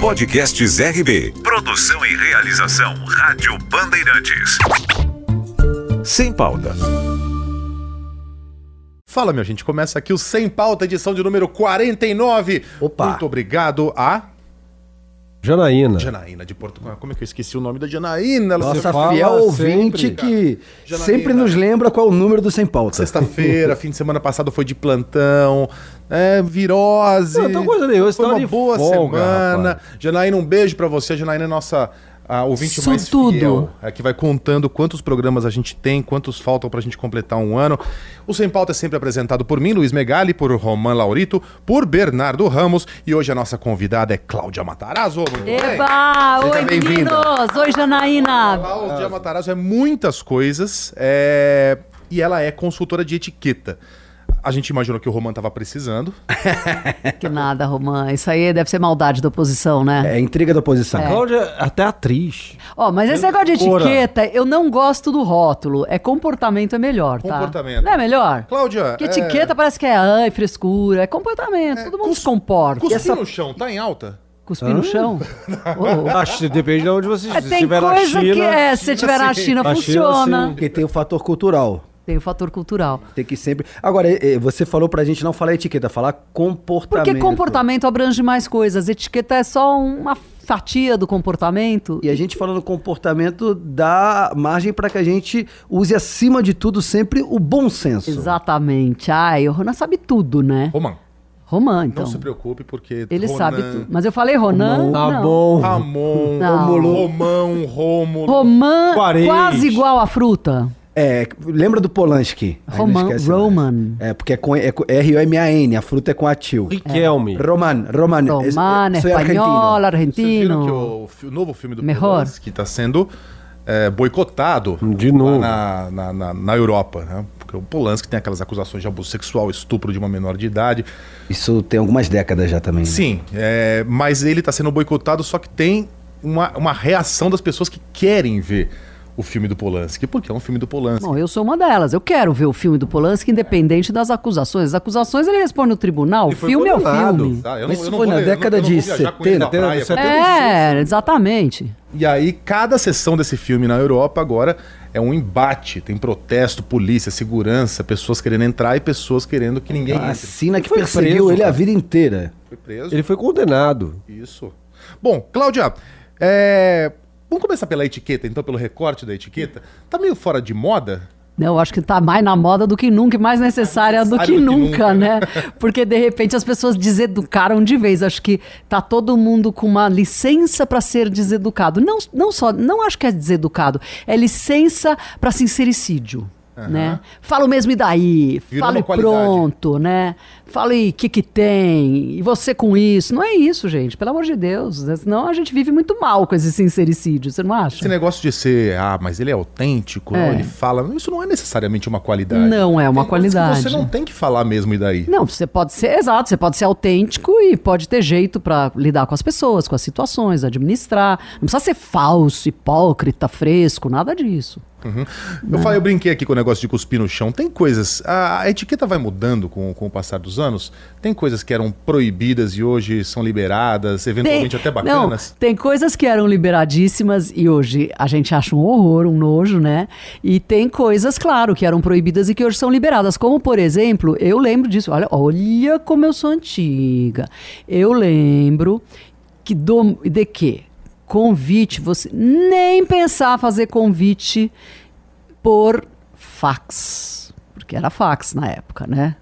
Podcasts RB. Produção e realização Rádio Bandeirantes. Sem pauta. Fala, minha gente. Começa aqui o Sem Pauta, edição de número 49. Opa. Muito obrigado a Janaína. Janaína de Portugal. Como é que eu esqueci o nome da Janaína? Ela Nossa fala fiel sempre, ouvinte cara. que Janaína. sempre nos lembra qual é o número do Sem Pauta. Sexta-feira, fim de semana passado foi de plantão, é, virose. Não, tá coisa nenhuma, Foi uma de boa folga, semana. rapaz. Janaína, um beijo pra você. Janaína é nossa a ouvinte mais Sortudo. fiel. É que vai contando quantos programas a gente tem, quantos faltam pra gente completar um ano. O Sem Pauta é sempre apresentado por mim, Luiz Megali, por Roman Laurito, por Bernardo Ramos. E hoje a nossa convidada é Cláudia Matarazzo. Eba! Oi, meninos! Oi, Janaína! Cláudia Matarazzo é muitas coisas é, e ela é consultora de etiqueta. A gente imaginou que o Roman tava precisando. Que nada, Romã. Isso aí deve ser maldade da oposição, né? É intriga da oposição. Cláudia é até atriz. Ó, mas esse negócio de etiqueta, eu não gosto do rótulo. É comportamento é melhor, tá? Comportamento. Não é melhor? Cláudia, Porque é- etiqueta parece que é ai, frescura. É comportamento. Todo mundo cus- se comporta. Cuspir essa- no chão, tá em alta? Cuspir no chão? Ô, Acho que depende de onde você É, se tem estiver na coisa China. que é, se você estiver na sim. China, Na China, funciona. sim. Porque tem o fator cultural. Tem o fator cultural. Tem que sempre. Agora, você falou pra gente não falar etiqueta, falar comportamento. Porque comportamento abrange mais coisas. Etiqueta é só uma fatia do comportamento. E a gente falando comportamento dá margem pra que a gente use acima de tudo sempre o bom senso. Exatamente. Ai, o Ronan sabe tudo, né? Roman, Roman, não então. se preocupe, porque. Ele Ronan, sabe tudo. Mas eu falei Ronan. Tá não. bom. Ramon, Não. Romulo, Romão, Rômulo. Roman quase igual a fruta. É, lembra do Polanski? Roman- esquece. Roman. É, porque é com, é R-O-M-A-N, a fruta é com atil. Riquelme. Roman, Roman. Roman, es- soy espanhol, argentino. Vocês viram argentino. que o, o novo filme do Melhor. Polanski está sendo é, boicotado De novo. na, na, na, na Europa, né? Porque o Polanski tem aquelas acusações de abuso sexual, estupro de uma menor de idade. Isso tem algumas décadas já também. né? Sim, é, mas ele está sendo boicotado, só que tem uma, uma reação das pessoas que querem ver o filme do Polanski, porque é um filme do Polanski. Bom, eu sou uma delas. Eu quero ver o filme do Polanski, independente das acusações. As acusações ele responde no tribunal. O foi filme é o filme. Mas isso foi na eu década eu de vou viajar com ele na 70, praia. 70. É, exatamente. E aí, cada sessão desse filme na Europa agora é um embate. Tem protesto, polícia, segurança, pessoas querendo entrar e pessoas querendo que ninguém A sina que perseguiu preso, ele a cara. vida inteira. Foi preso. Ele foi condenado. Isso. Bom, Cláudia, é, vamos começar pela etiqueta, então, pelo recorte da etiqueta. Tá meio fora de moda? Não, eu acho que tá mais na moda do que nunca e mais necessária do que, do que nunca, nunca, né? Porque de repente as pessoas deseducaram de vez. Acho que tá todo mundo com uma licença para ser deseducado. Não, não só, não acho que é deseducado, é licença para sincericídio. Né? Fala o mesmo e daí, Virou e qualidade. pronto, né? Fala e o que que tem, e você com isso. Não é isso, gente, pelo amor de Deus. né? Senão a gente vive muito mal com esse sincericídio, você não acha? Esse negócio de ser, ah, mas ele é autêntico, É. ele fala. Isso não é necessariamente uma qualidade. Não é uma Tem qualidade. Você não tem que falar mesmo e daí. Não, você pode ser, exato, você pode ser autêntico e pode ter jeito pra lidar com as pessoas, com as situações, administrar. Não precisa ser falso, hipócrita, fresco, nada disso. Eu, falei, eu brinquei aqui com o negócio de cuspir no chão. Tem coisas. A, a etiqueta vai mudando com, com o passar dos anos. Tem coisas que eram proibidas e hoje são liberadas, eventualmente até bacanas. Não, tem coisas que eram liberadíssimas e hoje a gente acha um horror, um nojo, né? E tem coisas, claro, que eram proibidas e que hoje são liberadas. Como, por exemplo, eu lembro disso. Olha, olha como eu sou antiga. Eu lembro que do, de quê? Convite, você nem pensar fazer convite por fax, porque era fax na época, né?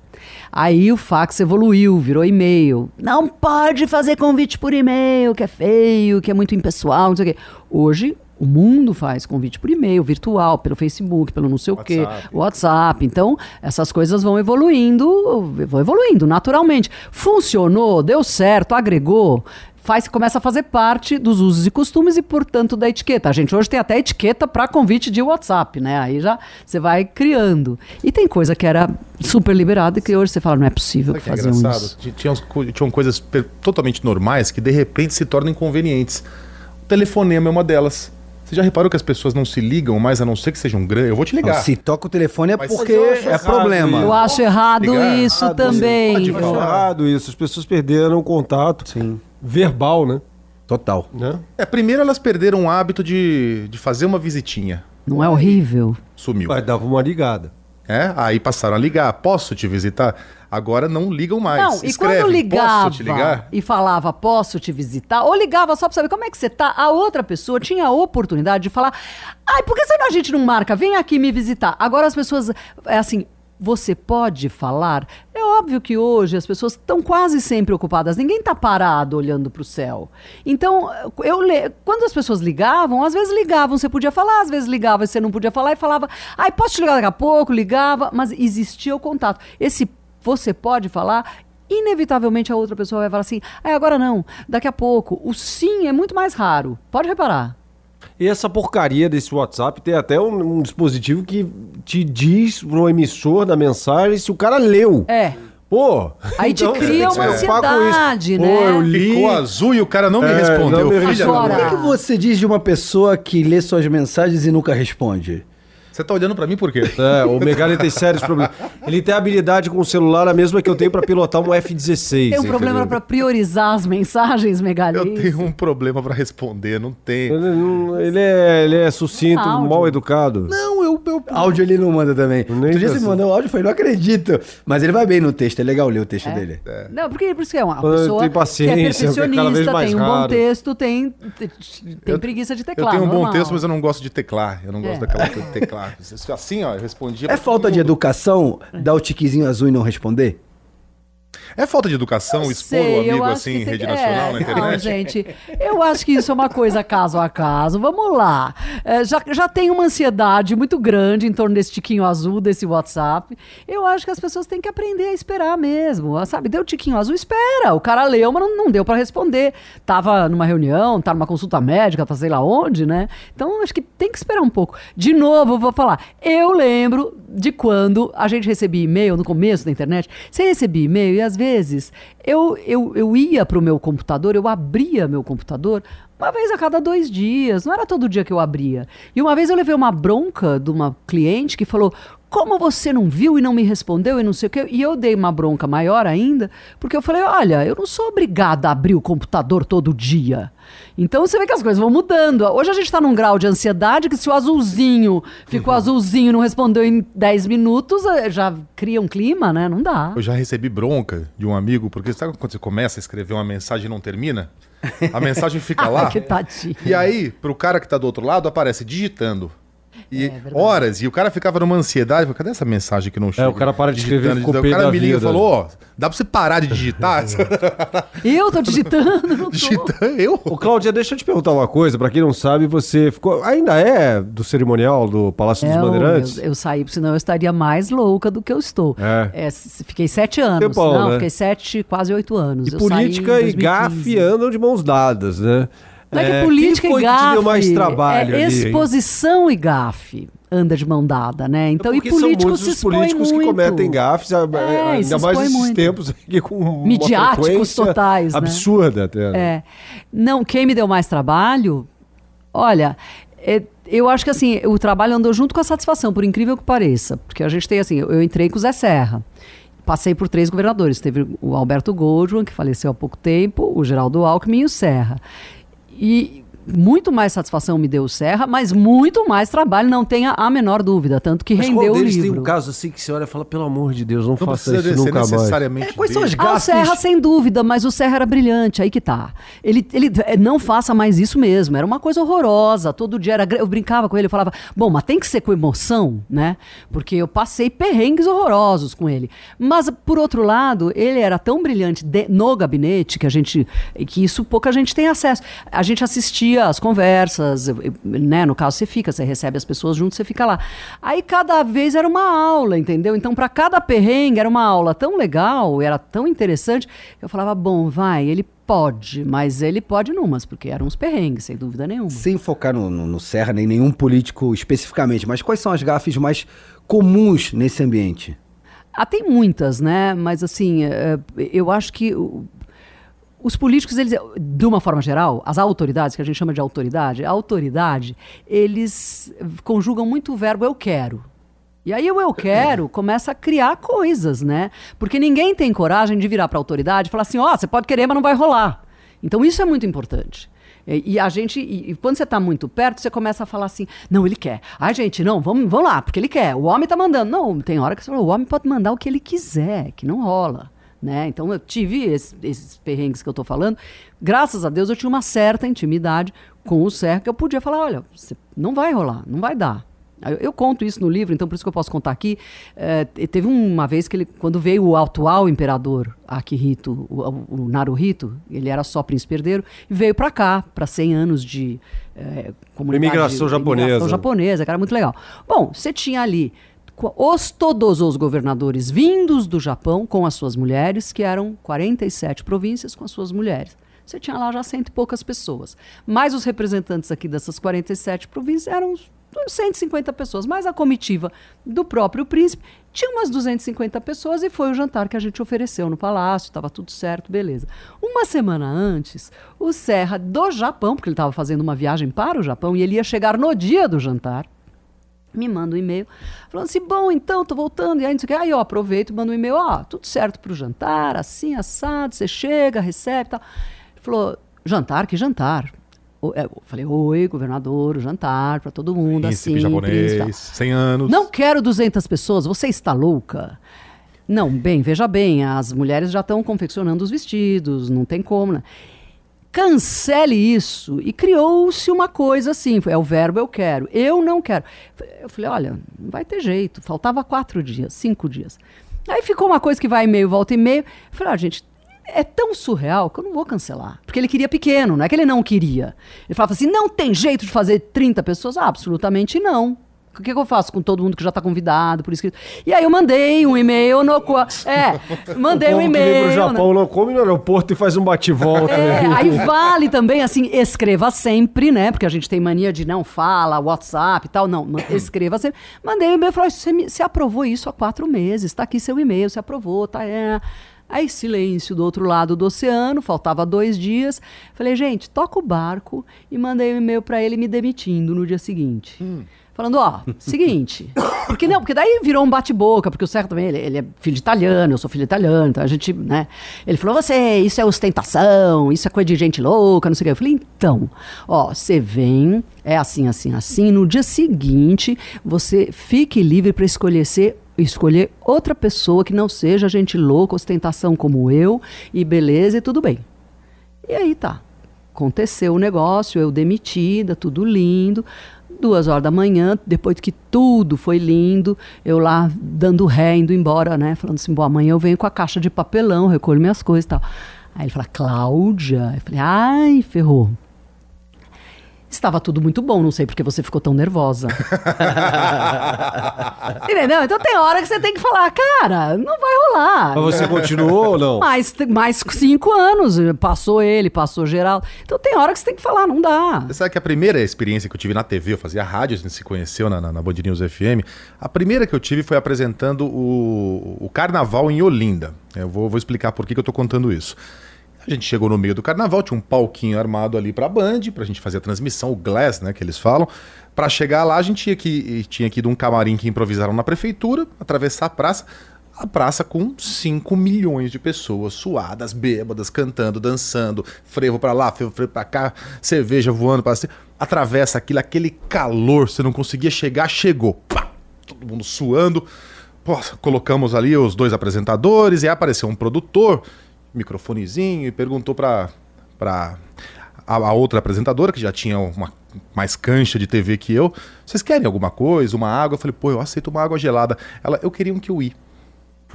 Aí o fax evoluiu, virou e-mail. Não pode fazer convite por e-mail, que é feio, que é muito impessoal, não sei o quê. Hoje, o mundo faz convite por e-mail, virtual, pelo Facebook, pelo não sei o quê, WhatsApp. WhatsApp. Então, essas coisas vão evoluindo, vão evoluindo naturalmente. Funcionou, deu certo, agregou. Faz, começa a fazer parte dos usos e costumes e, portanto, da etiqueta. A gente hoje tem até etiqueta para convite de WhatsApp, né? Aí já você vai criando. E tem coisa que era super liberada e que hoje você fala, não é possível Sabe que que é faziam engraçado? isso. Ti- Tinham, tinham coisas totalmente normais que de repente se tornam inconvenientes. O telefonema é uma delas. Você já reparou que as pessoas não se ligam mais a não ser que sejam grandes? Eu vou te ligar. se toca o telefone é Mas porque eu é errado problema. Eu acho errado Ligar, isso errado, também. pode Acho errado isso. As pessoas perderam o contato Sim. Verbal, né? Total. Né? É, primeiro elas perderam o hábito de, de fazer uma visitinha. Não é horrível? Sumiu. Mas dava uma ligada. É, aí passaram a ligar. Posso te visitar? Agora não ligam mais. Não, e Escrevem, quando ligava Posso te ligar? e falava, posso te visitar, ou ligava só pra saber como é que você tá, a outra pessoa tinha a oportunidade de falar, ai, por que a gente não marca? Vem aqui me visitar. Agora as pessoas, é assim, você pode falar? É óbvio que hoje as pessoas estão quase sempre ocupadas, ninguém tá parado olhando pro céu. Então, eu le... quando as pessoas ligavam, às vezes ligavam, você podia falar, às vezes ligava, você não podia falar e falava, ai, posso te ligar daqui a pouco? Ligava, mas existia o contato. Esse você pode falar, inevitavelmente a outra pessoa vai falar assim: ah, agora não, daqui a pouco. O sim é muito mais raro. Pode reparar. E essa porcaria desse WhatsApp tem até um, um dispositivo que te diz pro emissor da mensagem se o cara leu. É. Pô! Aí te então cria você tem uma ansiedade, Pô, né? eu li. Ficou azul e o cara não me É, respondeu. não me Filha Agora- O que, que você diz de uma pessoa que lê suas mensagens e nunca responde? Você tá olhando pra mim por quê? É, o Megali tem sérios problemas. Ele tem habilidade com o celular a mesma que eu tenho pra pilotar um F-16. Tem um problema para priorizar as mensagens, Megali. Eu tenho um problema pra responder, não tem. Ele, não- ele é, ele é sucinto, Áudio. mal educado. Não, eu, eu Áudio ele não manda também. Nem Outro dia você assim. me mandou um áudio e falei, não acredito. Mas ele vai bem no texto, é legal ler o texto dele. Não, porque por isso que é uma Ah, pessoa tem que paciência, é é vez perfeccionista, tem um bom raro. texto, tem, tem preguiça de Eu teclar. tenho um bom normal. texto, mas eu não gosto de teclar. Eu não gosto É. daquela coisa de teclar. Assim, ó, eu respondia. É falta de educação dar o tiquezinho azul e não responder? É falta de educação Eu expor sei, o amigo assim em tem- rede é, nacional na Não, internet? gente, eu acho que isso é uma coisa caso a caso. Vamos lá. É, já, já tem uma ansiedade muito grande em torno desse tiquinho azul, desse WhatsApp. Eu acho que as pessoas têm que aprender a esperar mesmo. Sabe, deu tiquinho azul, espera. O cara leu, mas não, não deu para responder. Tava numa reunião, tá numa consulta médica, tá sei lá onde, né? Então, acho que tem que esperar um pouco. De novo, vou falar. Eu lembro de quando a gente recebia e-mail no começo da internet. Você recebia e-mail e às vezes eu, eu, eu ia pro meu computador, eu abria meu computador uma vez a cada dois dias, não era todo dia que eu abria. E uma vez eu levei uma bronca de uma cliente que falou: Como você não viu e não me respondeu e não sei o quê? E eu dei uma bronca maior ainda, porque eu falei: Olha, eu não sou obrigada a abrir o computador todo dia. Então você vê que as coisas vão mudando. Hoje a gente está num grau de ansiedade que se o azulzinho ficou azulzinho e não respondeu em 10 minutos, eh, já cria um clima, né? Não dá. Eu já recebi bronca de um amigo, porque sabe quando você começa a escrever uma mensagem e não termina? A mensagem fica lá. que tadinho. E aí, pro cara que tá do outro lado, aparece digitando. E É verdade. horas, e o cara ficava numa ansiedade, falei, cadê essa mensagem que não chega? o cara para de escrever, ficou O cara me liga e falou, ó, dá pra você parar de digitar? Eu tô digitando, digitando, eu? Ô, Cláudia, deixa eu te perguntar uma coisa. Pra quem não sabe, você ficou. Ainda é do cerimonial do Palácio dos É, eu, Bandeirantes? eu, eu saí, senão eu estaria mais louca do que eu estou. É. É, fiquei sete anos. Tempão, não, né? fiquei sete, quase oito anos. E Eu saí em política e 2015. gafe andam de mãos dadas, né? Não é que É, política quem foi e que gafe. deu mais trabalho é ali, hein? exposição e gafe anda de mão dada, né? Então, e Porque político se expõe políticos muito. que cometem gafes, É, ainda mais nesses muito. tempos aqui com Midiáticos totais, né? Absurda até. né? É. Não, quem me deu mais trabalho, olha, é, eu acho que assim, o trabalho andou junto com a satisfação, por incrível que pareça. Porque a gente tem assim, eu eu entrei com o Zé Serra. Passei por três governadores. Teve o Alberto Goldman, que faleceu há pouco tempo, o Geraldo Alckmin e o Serra. E muito mais satisfação me deu o Serra, mas muito mais trabalho, não tenha a menor dúvida. Tanto que Mas rendeu qual o livro. tem um caso assim que você olha e fala, pelo amor de Deus, não, Não faça isso nunca mais. necessariamente É, quais são dele. Ah, o? Serra, sem dúvida, mas o Serra era brilhante, aí que tá. Ele, ele é, não faça mais isso mesmo, era uma coisa horrorosa, todo dia era... Eu brincava com ele, eu falava, bom, mas tem que ser com emoção, né? Porque eu passei perrengues horrorosos com ele. Mas, por outro lado, ele era tão brilhante de- no gabinete que a gente... que isso pouca gente tem acesso. A gente assistia às conversas, né? No caso, você fica, você recebe as pessoas junto, você fica lá. Aí, cada vez era uma aula, entendeu? Então, para cada perrengue, era uma aula tão legal, era tão interessante, eu falava, bom, vai, ele pode, mas ele pode numas, porque eram uns perrengues, sem dúvida nenhuma. Sem focar no, no, no Serra, nem nenhum político especificamente, mas quais são as gafes mais comuns nesse ambiente? Ah, tem muitas, né? Mas assim, eh, eu acho que os políticos, eles, de uma forma geral, as autoridades, que a gente chama de autoridade, a autoridade, eles conjugam muito o verbo eu quero. E aí o eu quero começa a criar coisas, né? Porque ninguém tem coragem de virar para a autoridade e falar assim, ó, você pode querer, mas não vai rolar. Então isso é muito importante. E, e a gente, e, e quando você tá muito perto, você começa a falar assim: não, ele quer. Ai, gente, não, vamos, vamos lá, porque ele quer. O homem tá mandando. Não, tem hora que você fala: o homem pode mandar o que ele quiser, que não rola. Né? Então eu tive esse- esses perrengues que eu tô falando. Graças a Deus eu tinha uma certa intimidade com o Serra que eu podia falar: olha, não vai rolar, não vai dar. Eu, eu conto isso no livro, então por isso que eu posso contar aqui. É, te- teve uma vez que ele, quando veio o atual imperador Akihito, o, o, Naruhito, ele era só príncipe herdeiro, e veio para cá, para 100 anos de é, comunidade. Imigração japonesa. imigração japonesa, que era muito legal. Bom, você tinha ali os todos os governadores vindos do Japão com as suas mulheres, que eram 47 províncias com as suas mulheres. Você tinha lá já cento e poucas pessoas. Mas os representantes aqui dessas 47 províncias eram uns 150 pessoas. Mas a comitiva do próprio príncipe tinha umas 250 pessoas e foi o jantar que a gente ofereceu no palácio, estava tudo certo, beleza. Uma semana antes, o Serra do Japão, porque ele estava fazendo uma viagem para o Japão e ele ia chegar no dia do jantar, me manda um e-mail falando assim, bom, então, tô voltando, e aí não sei o que. Aí eu aproveito e mando um e-mail, ó, tudo certo pro jantar, assim, assado, você chega, recebe e tal. Ele falou, jantar? Que jantar? O- é, Eu falei, oi, governador, o jantar pra todo mundo, Príncipe assim, japonês, príncipe, tal. 100 anos. Não quero 200 pessoas, você está louca? Não, bem, veja bem, as mulheres já estão confeccionando os vestidos, não tem como, né? Cancele isso. E criou-se uma coisa assim, é o verbo eu quero, eu não quero. Eu falei, olha, não vai ter jeito, faltava quatro dias, cinco dias. Aí ficou uma coisa que vai e-mail, volta e-mail. Eu falei, ah, gente, é tão surreal que eu não vou cancelar. Porque ele queria pequeno, não é que ele não queria. Ele falava assim: não tem jeito de fazer 30 pessoas? Ah, absolutamente não. O que, que eu faço com todo mundo que já está convidado, por inscrito? E aí eu mandei um e-mail no. qua- É, mandei um o que vem e-mail. pro né? Japão não come no aeroporto e faz um bate-volta. É, né? aí vale também, assim, escreva sempre, né? Porque a gente tem mania de não fala, WhatsApp e tal. Não, escreva sempre. Mandei um e-mail e falei, você, me- você aprovou isso há quatro meses, tá aqui seu e-mail, você aprovou, tá? É. Aí silêncio do outro lado do oceano, faltava dois dias. Falei, gente, toca o barco e mandei um e-mail pra ele me demitindo no dia seguinte. Falando, ó, seguinte. Porque não, porque daí virou um bate-boca, porque o Serra também, ele, ele é filho de italiano, eu sou filho de italiano, então a gente, né? Ele falou, você, isso é ostentação, isso é coisa de gente louca, não sei o quê. Eu falei, então, ó, você vem, é assim, assim, assim, no dia seguinte, você fique livre para escolher ser escolher outra pessoa que não seja gente louca, ostentação como eu, e beleza, e tudo bem. E aí tá. Aconteceu o negócio, eu demitida, tudo lindo. Duas horas da manhã, depois que tudo foi lindo, eu lá dando ré, indo embora, né? Falando assim, bom, amanhã eu venho com a caixa de papelão, recolho minhas coisas e tal. Aí ele fala, Cláudia. Eu falei, ai, ferrou. Estava tudo muito bom, não sei porque você ficou tão nervosa. Entendeu? Então tem hora que você tem que falar, cara, não vai rolar. Mas você continuou ou não? Mais, mais cinco anos, passou ele, passou geral. Então tem hora que você tem que falar, não dá. Você sabe que a primeira experiência que eu tive na TV, eu fazia rádio, a gente se conheceu na, na, na Band News FM. A primeira que eu tive foi apresentando o, o carnaval em Olinda. Eu vou, vou explicar por que, que eu tô contando isso. A gente chegou no meio do carnaval, tinha um palquinho armado ali pra Band, pra gente fazer a transmissão, o Glass, né, que eles falam. Pra chegar lá, a gente tinha que, tinha que ir de um camarim que improvisaram na prefeitura, atravessar a praça. A praça com 5 milhões de pessoas suadas, bêbadas, cantando, dançando, frevo pra lá, frevo, frevo pra cá, cerveja voando pra cima. Atravessa aquilo, aquele calor, você não conseguia chegar, chegou. Pá! Todo mundo suando. Pô, colocamos ali os dois apresentadores e aí apareceu um produtor, microfonezinho, e perguntou pra, pra a, a outra apresentadora, que já tinha uma mais cancha de TV que eu, vocês querem alguma coisa, uma água? Eu falei, pô, eu aceito uma água gelada. Ela, eu queria um kiwi.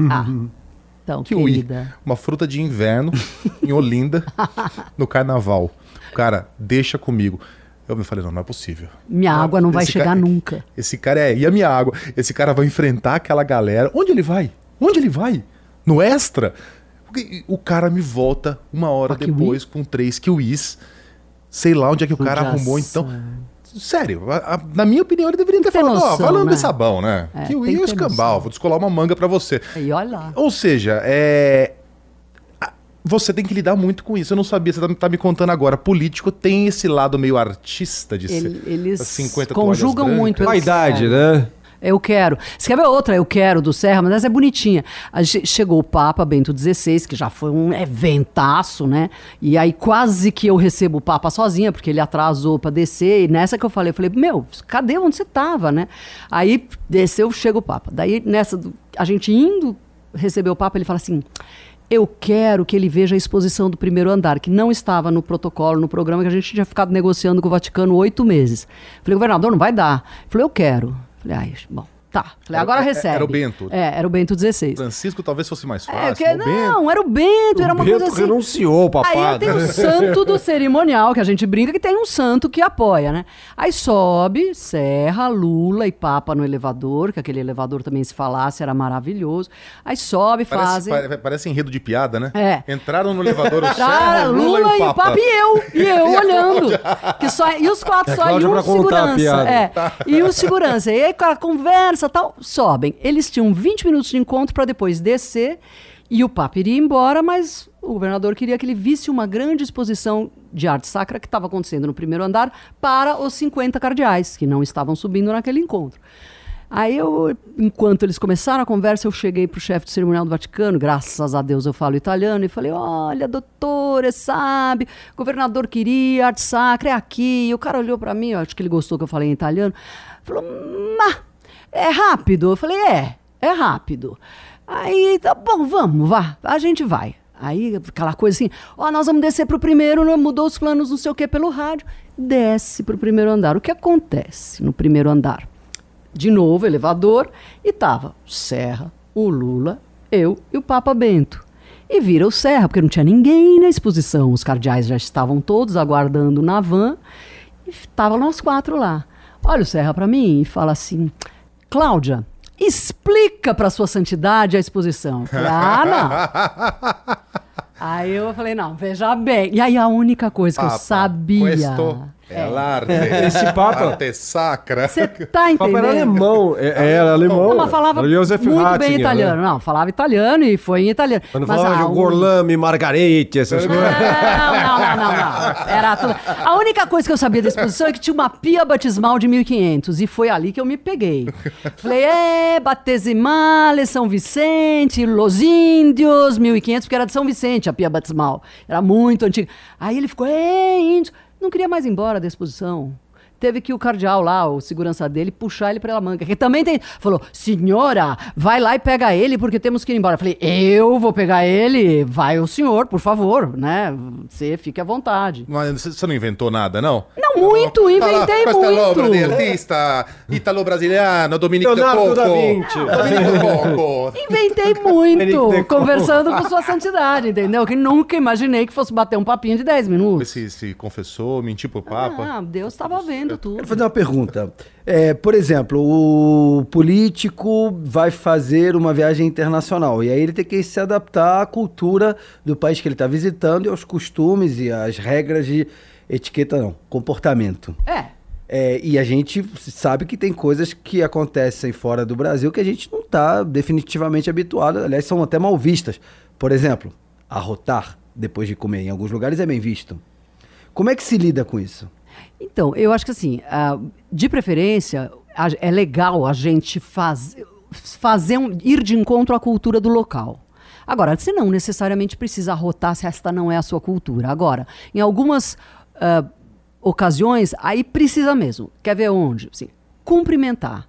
Ah, então, Kiwi. querida. Uma fruta de inverno em Olinda, no carnaval. Cara, deixa comigo. Eu me falei, não, não é possível. Minha água não vai chegar cara- nunca. Esse cara é. E a minha água? Esse cara vai enfrentar aquela galera. Onde ele vai? Onde ele vai? No extra? O cara me volta uma hora Com a kiwi? depois com três kiwis. Sei lá onde é que o cara arrumou, então. Sério, a- a- na minha opinião, ele deveria ter Tem falado, ó, noção, vai lamber né? sabão, né? É, kiwi é ter escambau, vou descolar uma manga pra você. E olha lá. Ou seja, é. Você tem que lidar muito com isso. Eu não sabia, você tá, tá me contando agora. Político tem esse lado meio artista de Ele- ser. eles as 50 conjugam muito. Vaidade, É. né? Eu quero. Você quer ver outra? Eu quero do Serra, mas essa é bonitinha. Chegou o Papa Bento XVI, que já foi um eventaço, né? E aí quase que eu recebo o Papa sozinha, porque ele atrasou pra descer. E nessa que eu falei, eu falei, meu, cadê onde você tava, né? Aí desceu, chega o Papa. Daí nessa, a gente indo receber o Papa, ele fala assim. Eu quero que ele veja a exposição do primeiro andar, que não estava no protocolo, no programa, que a gente tinha ficado negociando com o Vaticano oito meses. Falei, governador, não vai dar. Ele falou, eu quero. Falei, ai, bom, tá. Falei, Era- agora era- recebe. era o Bento. É, era o Bento XVI. Francisco talvez fosse mais É, fácil. porque, o Bento. não, era o Bento, era uma Bento coisa assim. renunciou, papai. Aí tem o santo do cerimonial, que a gente brinca que tem um santo que apoia, né? Aí sobe, Serra, Lula e Papa no elevador, que aquele elevador também se falasse era maravilhoso. Aí sobe, Parece, fazem. pare- parece enredo de piada, né? É. Entraram no elevador o Serra, Lula, e o Papa e eu, e eu E olhando. Que só, e os quatro É, só, e um segurança. É, e o segurança. E aí, com a conversa tal, sobem. Eles tinham 20 minutos de encontro para depois descer e o Papa iria embora, mas o governador queria que ele visse uma grande exposição de arte sacra que estava acontecendo no primeiro andar para os 50 cardeais, que não estavam subindo naquele encontro. Aí eu, enquanto eles começaram a conversa, eu cheguei pro chefe do cerimonial do Vaticano, graças a Deus eu falo italiano, e falei, olha, doutor, sabe, o governador queria arte sacra, é aqui. E o cara olhou pra mim, acho que ele gostou que eu falei em italiano, falou, mas é rápido? Eu falei, é, é rápido. Aí, tá bom, vamos, vá, a gente vai. Aí, aquela coisa assim, ó, nós vamos descer pro primeiro, né, mudou os planos, não sei o que, pelo rádio. Desce pro primeiro andar. O que acontece no primeiro andar? de novo, elevador, e tava o Serra, o Lula, eu e o Papa Bento. E vira o Serra, porque não tinha ninguém na exposição. Os cardeais já estavam todos aguardando na van, e estavam nós quatro lá. Olha o Serra para mim e fala assim: Cláudia, explica para Sua Santidade a exposição. Falei, ah, não. Aí eu falei, não, veja bem. E aí a única coisa que eu sabia. Questo é l'arte. Esse Papa- Arte sacra. Você tá Papa entendendo? era alemão. É, é, era alemão. Não, mas falava Era Joseph muito bem italiano. Né? Não, falava italiano e foi em italiano. Quando mas falava de un- Gorlame, Margarete, essas coisas. Não, não, não. Era tudo. A única coisa que eu sabia da exposição é que tinha uma pia batismal de 1500 e foi ali que eu me peguei. Falei, é, batesimale, São Vicente, Los Índios, 1500, porque era de São Vicente a pia batismal. Era muito antiga. Aí ele ficou, é, índio. Não queria mais ir embora da exposição. Teve que o cardeal lá, o segurança dele, puxar ele pela manga. Que também tem. Falou, senhora, vai lá e pega ele, porque temos que ir embora. Eu falei, eu vou pegar ele, vai o senhor, por favor, né? Você fique à vontade. Mas você não inventou nada, não? Não, muito, inventei Questo è l'opera di muito. artista italo-brasiliano, Dominique Leonardo de Coco. da Vinci. Inventei muito, conversando com sua santidade, entendeu? Que nunca imaginei que fosse bater um papinho de 10 minutos. Se, se confessou, mentiu pro Papa. Ah, Deus estava vendo tudo. Quero fazer uma pergunta. É, por exemplo, o político vai fazer uma viagem internacional e aí ele tem que se adaptar à cultura do país que ele está visitando e aos costumes e às regras de etiqueta, não, comportamento. É. É, e a gente sabe que tem coisas que acontecem fora do Brasil que a gente não está definitivamente habituado, aliás, são até mal vistas. Por exemplo, arrotar depois de comer em alguns lugares é bem visto. Como é que se lida com isso? Então, eu acho que assim, ah, de preferência, a- é legal a gente faz, fazer um, ir de encontro à cultura do local. Agora, você não necessariamente precisa arrotar se esta não é a sua cultura. Agora, em algumas ah, ocasiões, aí precisa mesmo. Quer ver onde? Assim, cumprimentar.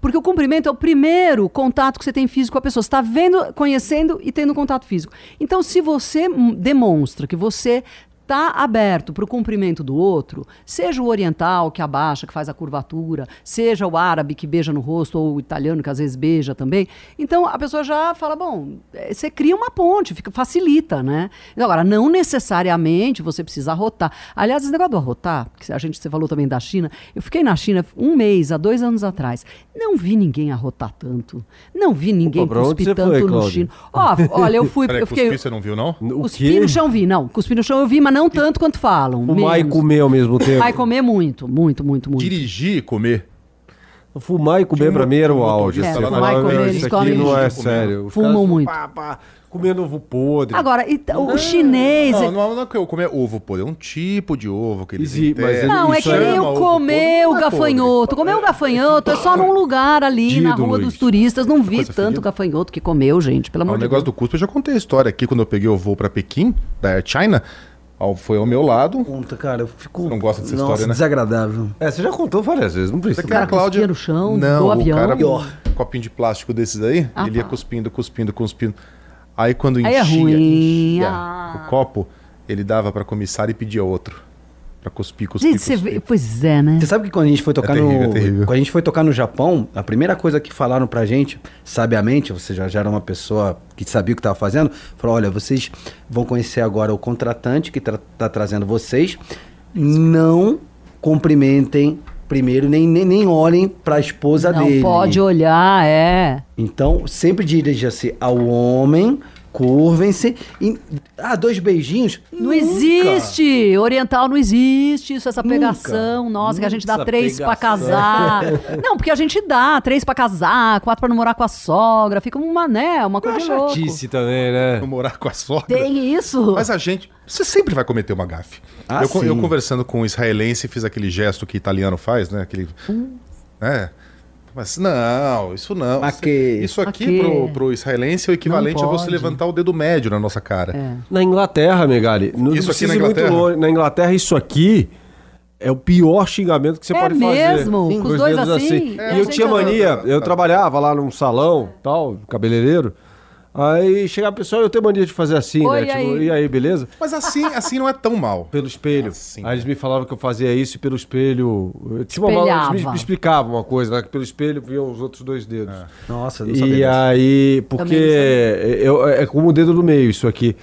Porque o cumprimento é o primeiro contato que você tem físico com a pessoa. Você está vendo, conhecendo e tendo contato físico. Então, se você demonstra que você está aberto para o cumprimento do outro, seja o oriental que abaixa, que faz a curvatura, seja o árabe que beija no rosto, ou o italiano que às vezes beija também, então a pessoa já fala, bom, eh, você cria uma ponte, fica, facilita, né? Agora, não necessariamente você precisa arrotar. Aliás, esse negócio do arrotar, que a gente, você falou também da China, eu fiquei na China um mês, há dois anos atrás, não vi ninguém arrotar tanto, não vi ninguém Opa, cuspir tanto foi, no chino. Ó, olha, eu fui, Peraí, eu fiquei... cuspir você não viu, não? Cuspir no chão vi, não. Cuspir no chão eu vi, mas não tanto quanto falam. Fumar e comer ao mesmo tempo. Vai comer muito, muito, muito, muito. Dirigir e comer. Fumar e comer um- pra mim era o auge. motorista É, na falava, comer, "Meu, eles isso aqui comem não é muito. sério. Os Fumam caras muito. pá, pá, Comendo ovo podre. Agora, e o chinês. Não, não, não é que eu comer ovo podre, é um tipo de ovo que eles mas enterram. Não, é que nem o ovo comer o não é gafanhoto. Comer o gafanhoto é só num lugar ali na rua dos turistas. Não vi tanto gafanhoto que comeu, gente, pelo Ah, amor o de negócio Deus. do cuspe, eu já contei a história aqui quando eu peguei o voo pra Pequim, da Air China. Ao- Foi ao meu lado. Conta, cara, eu fico. Você não gosta dessa Nossa, história, né? desagradável. É, você já contou várias vezes, não precisa. aqui cara cuspia no chão, não, o avião. cara, Pior. um copinho de plástico desses aí, Ah, ele ia tá. cuspindo, cuspindo, cuspindo. Aí quando Aí enchia, é ruim, enchia ah. o copo, ele dava pra comissário e pedia outro. Pra cuspir, cuspir, Gente, você cuspir. vê. Pois é, né? Você sabe que quando a gente foi tocar terrível, no. é terrível. Quando a gente foi tocar no Japão, a primeira coisa que falaram pra gente, sabiamente, você já, já era uma pessoa que sabia o que estava fazendo, falou: olha, vocês vão conhecer agora o contratante que tra tá trazendo vocês. Não cumprimentem primeiro, nem, nem, nem olhem pra esposa Não dele. pode olhar, é. Então, sempre dirija-se ao homem, curvem-se. e- Ah, dois beijinhos? Não Nunca. existe! Oriental não existe, isso, essa pegação. Nossa, que a gente dá três pra pegação. casar. não, porque a gente dá três pra casar, quatro pra namorar com a sogra. Fica uma, né, uma coisa de louco. Chatice também, né? morar com a sogra. Tem isso. Mas a gente. Você sempre vai cometer uma gafe. Ah, eu, eu conversando com um israelense fiz aquele gesto que italiano faz, né? Aquele. Hum. É. Mas não, isso não. Isso aqui pro, pro israelense é o equivalente a você levantar o dedo médio na nossa cara. É. Na Inglaterra, Megali. Não Isso aqui na Inglaterra? longe. Na Inglaterra, isso aqui é o pior xingamento que você É pode fazer. mesmo? Com os dois dedos assim? É, e eu tinha eu- mania, eu trabalhava lá num salão, tal, cabeleireiro. Aí chegava a pessoa, eu tenho mania de fazer assim, Oi, né? Tipo, aí? e aí, beleza? Mas assim, assim não é tão mal. Pelo espelho. Assim. Aí eles me falavam que eu fazia isso e pelo espelho. Tinha uma, eles me, explicavam uma coisa, né? Que pelo espelho viam os outros dois dedos. Nossa, eu não sabia E aí, porque eu, é como o dedo do meio isso aqui.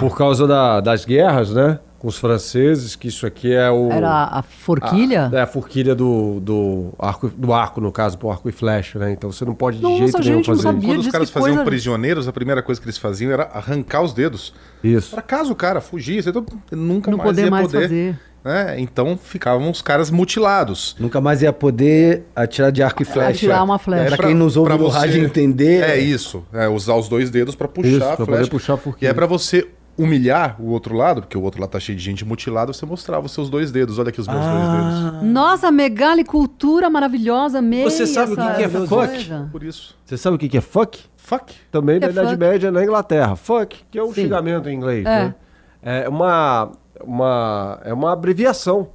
Por causa da- das guerras, né? Com os franceses, que isso aqui é o. Era a forquilha? A, é a forquilha do, do, arco, do arco, no caso, pro arco e flecha, né? Então você não pode de Nossa, jeito nenhum fazer sabia. Quando os caras faziam coisa- prisioneiros, a primeira coisa que eles faziam era arrancar os dedos. isso. Para caso o cara fugisse, então nunca Não mais poder ia mais poder. fazer. né? Então ficavam os caras mutilados. Nunca mais ia poder atirar de arco e flecha. Atirar uma flecha. Pra pra- quem nos ouve pra no rádio entender. É isso. É usar os dois dedos pra puxar Isso, a pra flecha. puxar forquilha. E é pra você humilhar o outro lado, porque o outro lado tá cheio de gente mutilada, você mostrava os seus dois dedos. Olha aqui os meus dois dedos. Nossa, megalicultura maravilhosa mesmo. Você sabe o que que é fuck? Por isso. Você sabe o que que é fuck? Fuck. Também da É Idade fuck. Média na Inglaterra. Fuck, que é um Sim. xingamento em inglês, É. né? É uma, uma, é uma abreviação.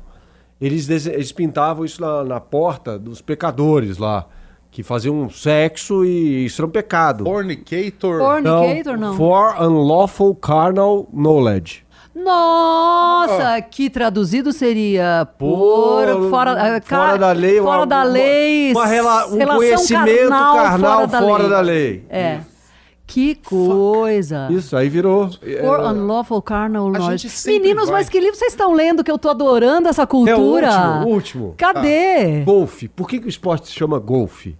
Eles, eles pintavam isso na, na porta dos pecadores lá, que faziam sexo e isso era um pecado. Fornicator. Fornicator, não. For unlawful carnal knowledge. Nossa, que traduzido seria por Por- fora, ah, fora ca- da lei, fora uma- da uma- lei, uma rela- um relação conhecimento carnal fora da lei. É. Que coisa. Isso, aí virou. For é, unlawful carnal knowledge. Meninos, vai- mas que livro vocês estão lendo que eu tô adorando essa é o cultura? último, o último. Cadê? Golfe. Por que, que o esporte se chama golfe?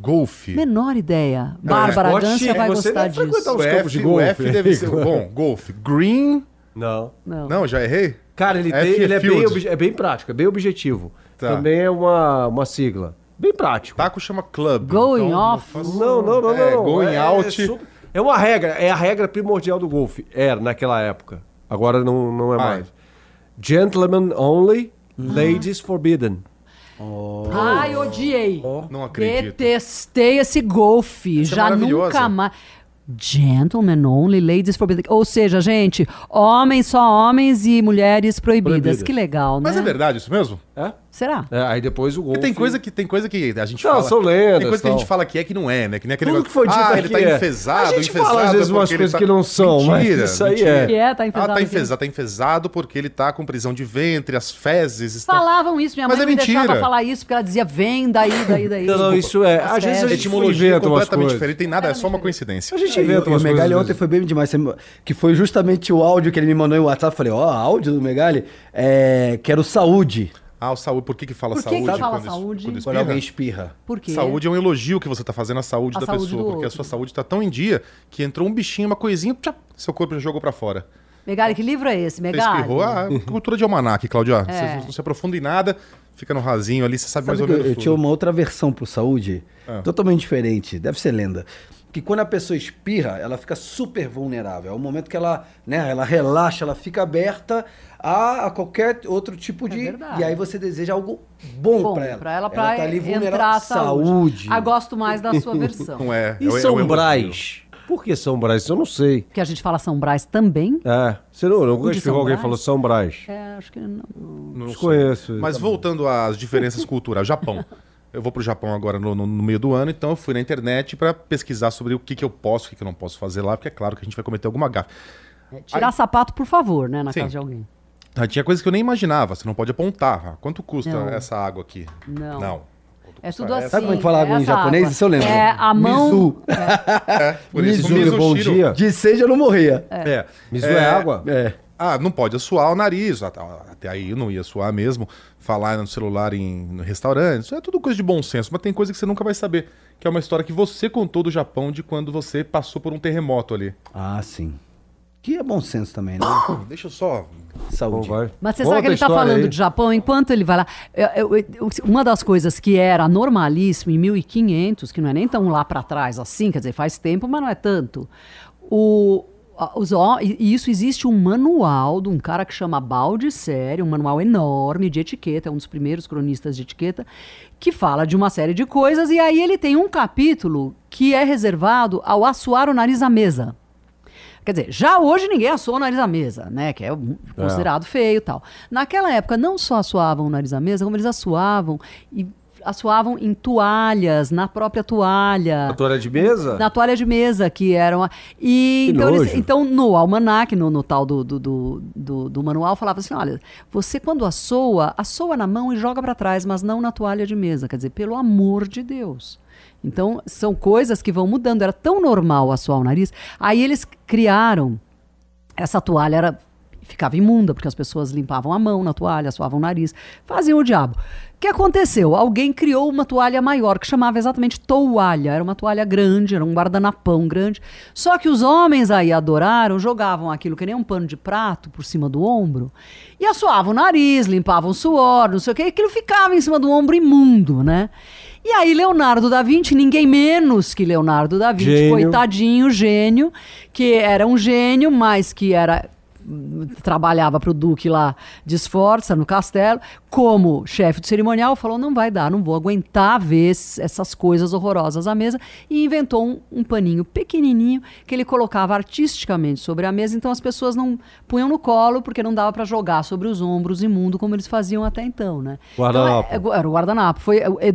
Golfe. Menor ideia. Bárbara esporte, Gância vai você gostar disso. os O F, de o golfe. F deve ser. Bom, golfe. Green. Não. Não. Não, já errei? Cara, ele, F tem, ele é, bem, é bem prático, é bem objetivo. Tá. Também é uma, uma sigla. Bem prático. Taco chama club. Going então off. não faço- Não, não, não, É, não. going é, out. É, super- é uma regra, é a regra primordial do golfe. Era naquela época. Agora não, não é Ah, mais. Gentlemen only, ladies forbidden. Ai, odiei. Não acredito. Detestei esse golfe. Essa é Já maravilhosa. nunca mais. Gentlemen only, ladies forbidden. Ou seja, gente, homens só homens e mulheres proibidas. Proibidas. Que legal, né? Mas é verdade isso mesmo? É? Será? É, aí depois o. Porque tem coisa que tem coisa que a gente Não, fala. são lendas, Tem coisa que a gente fala que é que não é, né? Que nem aquele Tudo negócio. que foi dito ah, aqui ele tá é. enfesado, A gente enfesado. fala, às vezes, é umas coisas tá- que não são, mas Mentira, isso aí mentira. é. Que é, tá enfesado Ah, tá enfesado, tá enfesado porque ele tá com prisão de ventre, as fezes estão... Falavam isso, minha Mas mãe é não me deixava falar isso, porque ela dizia, vem daí, daí, daí. Não, não, isso é. Às vezes a gente Etimologia inventa umas completamente coisas. diferente, tem nada, é só uma coincidência. A gente o- inventa e o umas Megali coisas. ontem foi bem demais. Que foi justamente o áudio que ele me mandou em WhatsApp. Falei, ó, áudio do Megali. É, quero saúde. Ah, o saúde, por que que fala Por que saúde? que fala quando saúde? quando Quando espirra? alguém espirra. Por quê? Saúde é um elogio que você tá fazendo à saúde A da saúde pessoa, porque a outro. sua saúde tá tão em dia que entrou um bichinho, uma coisinha, tchá, seu corpo já jogou pra fora. Megali, que livro é esse, Você Megali? espirrou, ah, cultura de almanac, Claudia. É. Você não se aprofunda em nada, fica no rasinho ali, você sabe, Sabe mais ou que eu, menos eu tudo. tinha uma outra versão pro saúde, Ah. totalmente diferente, deve ser lenda. Que quando a pessoa espirra, ela fica super vulnerável. É o momento que ela, né, ela relaxa, ela fica aberta a, a qualquer outro tipo de. verdade. e aí você deseja algo bom, Bom, pra ela. pra ela, pra tá ali entrar vulnerável. saúde. Ah, gosto mais da sua versão. Não é. E é o- é o São elogio. Brás? Por que São Brás? Isso eu não sei. Que a gente fala São Brás também. É. Você não, não de explicou São alguém falou São Brás. É, acho que não. Não Desconheço. sei. Mas Tá voltando às diferenças culturais, Japão. Eu vou pro Japão agora no, no- no meio do ano, então eu fui na internet pra pesquisar sobre o que, que eu posso, o que, que eu não posso fazer lá, porque é claro que a gente vai cometer alguma gafe. Tirar sapato, por favor, né? Na Sim. casa de alguém. Ah, Tinha coisas que eu nem imaginava, você não pode apontar. Ah, Quanto custa Não. essa água aqui? Não. Não. É tudo assim. Sabe como é que fala água em japonês? água. Isso eu lembro. É a mão. Mizu. Por isso, Mizuga, bom Mizushiro- dia. De seja eu não morria. É. Mizu é, água? É. Ah, não pode suar o nariz. Até até aí eu não ia suar mesmo. Falar no celular em no restaurante. Isso é tudo coisa de bom senso, mas tem coisa que você nunca vai saber. Que é uma história que você contou do Japão de quando você passou por um terremoto ali. Ah, sim. Que é bom senso também, né? Deixa eu só. Saúde. vai. Mas você Conta sabe que ele está falando aí. de Japão, enquanto ele vai lá. eu- eu- eu- uma das coisas que era normalíssimo em 1500, que não é nem tão lá para trás assim, quer dizer, faz tempo, mas não é tanto. O, os, hó- e isso existe um manual de um cara que chama Baldisseri, um manual enorme de etiqueta, é um dos primeiros cronistas de etiqueta, que fala de uma série de coisas, e aí ele tem um capítulo que é reservado ao assoar o nariz à mesa. Quer dizer, já hoje ninguém assou o nariz à mesa, né? Que é um- considerado feio e tal. Naquela época, não só assoavam o nariz à mesa, como eles assoavam e assoavam em toalhas, na própria toalha. A toalha de mesa? Na toalha de mesa, que eram. a- E Que então, eles- então, no almanac, no, no tal do, do, do, do- do manual, falava assim: olha, você quando assoa, assoa na mão e joga para trás, mas não na toalha de mesa. Quer dizer, pelo amor de Deus. Então, são coisas que vão mudando. Era tão normal assoar o nariz. Aí eles criaram. Essa toalha era ficava imunda, porque as pessoas limpavam a mão na toalha, suavam o nariz, faziam o diabo. O que aconteceu? Alguém criou uma toalha maior, que chamava exatamente toalha. Era uma toalha grande, era um guardanapão grande. Só que os homens aí adoraram, jogavam aquilo que nem um pano de prato por cima do ombro, e assoavam o nariz, limpavam o suor, não sei o que, e aquilo ficava em cima do ombro imundo, né? E aí, Leonardo da Vinci, ninguém menos que Leonardo da Vinci, Gênio. coitado tadinho, gênio, que era um gênio, mas que era trabalhava para o Duque lá de Sforza, no castelo, como chefe de cerimonial, falou, não vai dar, não vou aguentar ver es- essas coisas horrorosas à mesa, e inventou um, um paninho pequenininho que ele colocava artisticamente sobre a mesa, então as pessoas não punham no colo, porque não dava para jogar sobre os ombros imundo, como eles faziam até então, né? Guardanapo. Então, é- era o guardanapo. Foi é, é,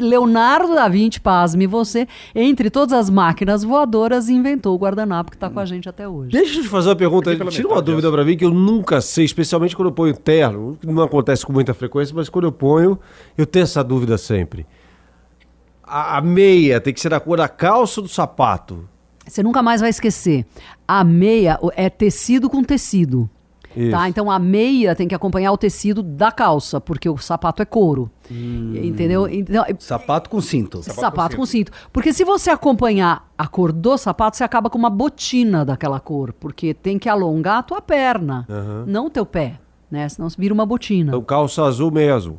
Leonardo da Vinci, pasme você, entre todas as máquinas voadoras, inventou o guardanapo que está com a gente até hoje. Deixa eu te fazer uma pergunta. Tira uma metade, dúvida pra mim que eu nunca sei, especialmente quando eu ponho terno. Não acontece com muita frequência, mas quando eu ponho, eu tenho essa dúvida sempre. A, a meia tem que ser da cor da calça ou do sapato? Você nunca mais vai esquecer. A meia é tecido com tecido. Isso. Tá? Então a meia tem que acompanhar o tecido da calça, porque o sapato é couro. Hum. Entendeu? Então, Sapato com cinto. sapato, com cinto. Porque se você acompanhar a cor do sapato, você acaba com uma botina daquela cor. Porque tem que alongar a tua perna, não o teu pé. Né? Senão vira uma botina. Então, calça azul, meia azul.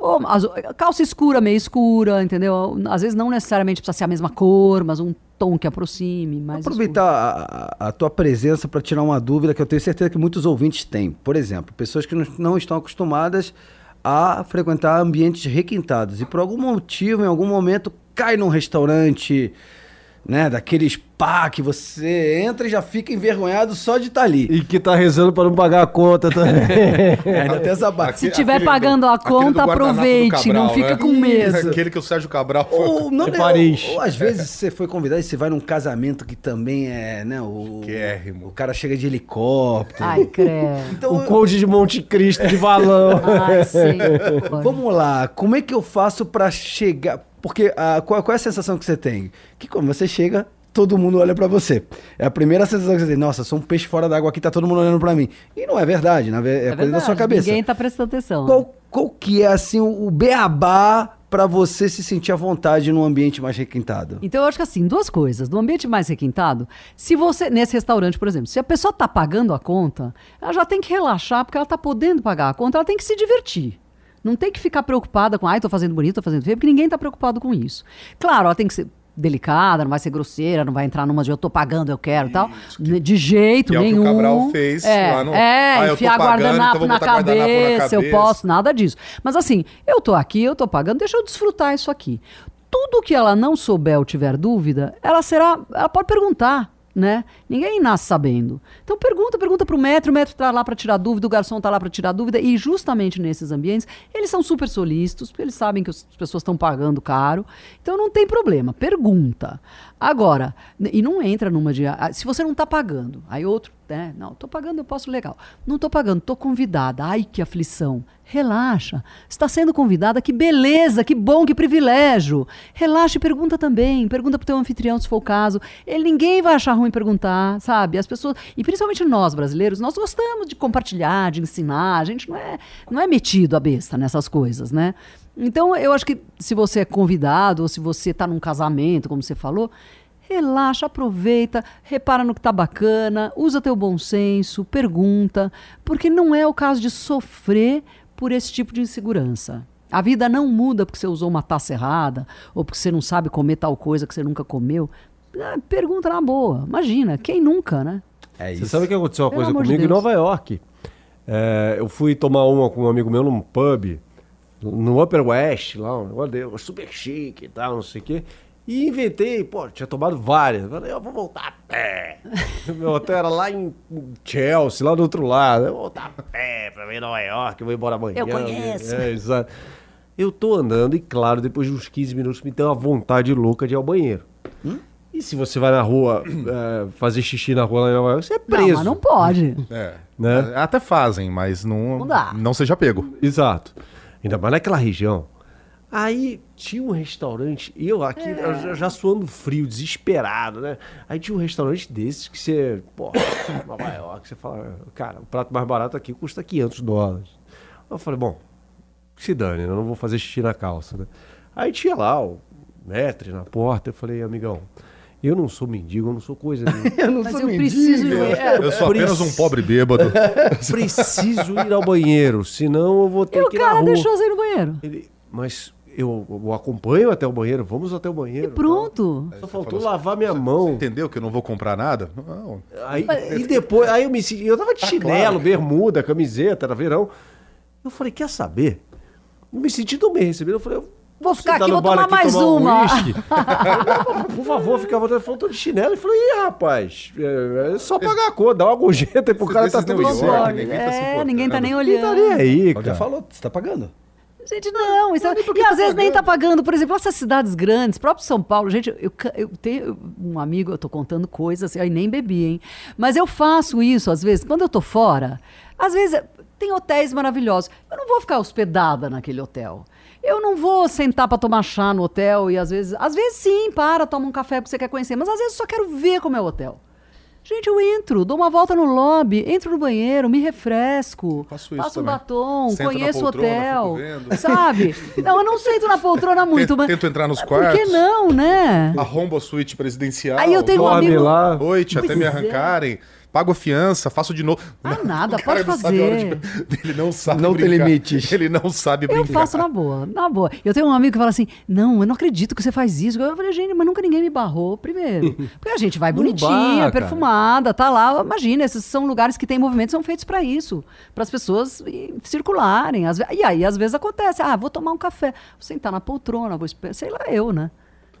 Ou, as- calça escura, meio escura, entendeu? Às vezes não necessariamente precisa ser a mesma cor, mas um tom que aproxime. Mais Aproveitar a, a- a tua presença para tirar uma dúvida que eu tenho certeza que muitos ouvintes têm. Por exemplo, pessoas que não, não estão acostumadas a frequentar ambientes requintados e por algum motivo, em algum momento, cai num restaurante, né, daqueles pá que você entra e já fica envergonhado só de estar ali. E que tá rezando pra não pagar a conta também. É, ainda tem essa parte. Se tiver pagando a conta, aproveite, não Cabral, fica né? com medo. Aquele que o Sérgio Cabral foi. Ou, não, É Paris. ou- ou às vezes você foi convidado e você vai num casamento que também é, né, o, Chiquérrimo. o cara chega de helicóptero. Ai, credo. Então, o Conde de Monte Cristo de balão. Ai, sim. Vamos lá, como é que eu faço pra chegar? Porque ah, qual, qual é a sensação que você tem? Que quando você chega, todo mundo olha pra você. É a primeira sensação que você tem. Nossa, sou um peixe fora d'água aqui, tá todo mundo olhando pra mim. E não é verdade, na ve- é, É coisa da sua verdade, cabeça. Ninguém tá prestando atenção. Qual, qual que é assim o o beabá pra você se sentir à vontade num ambiente mais requintado? Então eu acho que assim, duas coisas. No ambiente mais requintado, se você, nesse restaurante, por exemplo, se a pessoa tá pagando a conta, ela já tem que relaxar, porque ela tá podendo pagar a conta, ela tem que se divertir. Não tem que ficar preocupada com, ai, tô fazendo bonito, tô fazendo feio, porque ninguém tá preocupado com isso. Claro, ela tem que ser delicada, não vai ser grosseira, não vai entrar numa de eu tô pagando, eu quero e tal. De jeito Que é o que nenhum. o Cabral fez é, lá no- É, Ah, enfiar pagando, guardanapo, então na, guardanapo na cabeça, eu cabeça. posso, nada disso. Mas assim, eu tô aqui, eu tô pagando, deixa eu desfrutar isso aqui. Tudo que ela não souber ou tiver dúvida, ela será, ela pode perguntar. Né? Ninguém nasce sabendo. Então pergunta, pergunta pro metro, o metro tá lá para tirar dúvida, o garçom tá lá para tirar dúvida, e justamente nesses ambientes, eles são super solícitos, porque eles sabem que as pessoas estão pagando caro. Então não tem problema, pergunta. Agora, e não entra numa de, ah, se você não tá pagando, aí outro, né? Não, tô pagando, eu posso legal. Não tô pagando, tô convidada. Ai, que aflição. Relaxa. Está sendo convidada, que beleza, que bom, que privilégio. Relaxa e pergunta também. Pergunta pro teu anfitrião se for o caso. Ele ninguém vai achar ruim perguntar, sabe? As pessoas, e principalmente nós brasileiros, nós gostamos de compartilhar, de ensinar. A gente não é, não é metido a besta nessas coisas, né? Então, eu acho que se você é convidado ou se você está num casamento, como você falou, Relaxa, aproveita, repara no que tá bacana, usa teu bom senso, pergunta, porque não é o caso de sofrer por esse tipo de insegurança. A vida não muda porque você usou uma taça errada ou porque você não sabe comer tal coisa que você nunca comeu. Ah, Pergunta na boa. Imagina, quem nunca, né? É Você sabe que aconteceu uma Pelo coisa amor de comigo em. Nova York? É, eu fui tomar uma com um amigo meu num pub, no Upper West, lá, um negócio super chique e tal, não sei o quê. E inventei, pô, tinha tomado várias. Falei, eu vou voltar a pé. Meu hotel era lá em Chelsea, lá do outro lado. Eu vou voltar a pé pra ver Nova York, eu vou embora amanhã. Eu conheço. É, exato. Eu tô andando e, claro, depois de uns 15 minutos me deu uma vontade louca de ir ao banheiro. E se você vai na rua é, fazer xixi na rua lá em Nova York, você é preso. Não, mas não pode. É. Né? Até fazem, mas não, Não dá. não seja pego. Exato. Ainda mais naquela região. Aí tinha um restaurante, e eu aqui eu já, já suando frio, desesperado, né? Aí tinha um restaurante desses que você, pô, Nova York, você fala, cara, o prato mais barato aqui custa 500 dólares. Eu falei, bom, se dane, eu não vou fazer xixi na calça, né? Aí tinha lá o metre na porta, eu falei, amigão, eu não sou mendigo, eu não sou coisa nenhuma. Eu não Mas sou eu mendigo. preciso ir. é, Eu sou apenas um pobre bêbado. Preciso ir ao banheiro, senão eu vou ter E o que ir na cara rua. deixou você ir no banheiro. Ele, mas eu o acompanho até o banheiro, vamos até o banheiro. E pronto. Só faltou lavar minha mão. Entendeu que eu não vou comprar nada? Não. Aí, e depois, aí eu me senti. Eu tava de chinelo, claro. bermuda, camiseta, era verão. Eu falei, quer saber? Eu me senti tão bem recebido. Eu falei, eu Vou ficar aqui, no vou tomar mais um uma. uísque. Por favor, fica à vontade. Falou, tô de chinelo. Eu falei, ih, rapaz, é, é só pagar a cor, dá uma gorjeta aí pro cara tá. York, Olha, ninguém tá se é, importando. ninguém tá nem Ninguém tá olhando. nem aí, Já cara. falou, você tá pagando. Gente, não. Isso, e às vezes nem tá pagando. Por exemplo, essas cidades grandes, próprio São Paulo. Gente, eu, eu tenho um amigo, eu tô contando coisas, eu nem bebi, hein? Mas eu faço isso, às vezes, quando eu tô fora. Às vezes, tem hotéis maravilhosos. Eu não vou ficar hospedada naquele hotel. Eu não vou sentar pra tomar chá no hotel e às vezes. Às vezes sim, para, toma um café porque você quer conhecer. Mas às vezes eu só quero ver como é o hotel. Gente, eu entro, dou uma volta no lobby, entro no banheiro, me refresco, Faço isso passo um batom, Sento conheço o hotel, sabe? Não, eu não sento na poltrona muito, Tento- mas... tento entrar nos Por que quartos. não, né? Arrombo a suíte presidencial. Aí eu tenho um amigo... lá. Noite, até me é. Pago a fiança, faço de novo. Ah, nada, pode não sabe a hora fazer. de- Ele não sabe Não tem brincar. limites. Ele não sabe Eu brincar. faço na boa, na boa. Eu tenho um amigo que fala assim: não, eu não acredito que você faz isso. Eu falei, gente, mas nunca ninguém me barrou primeiro. Porque a gente vai bonitinha, cara. perfumada, tá lá. Imagina, esses são lugares que têm movimentos, são feitos pra isso. para as pessoas circularem. E aí, às vezes acontece: ah, vou tomar um café, vou sentar na poltrona, vou esperar, sei lá eu, né?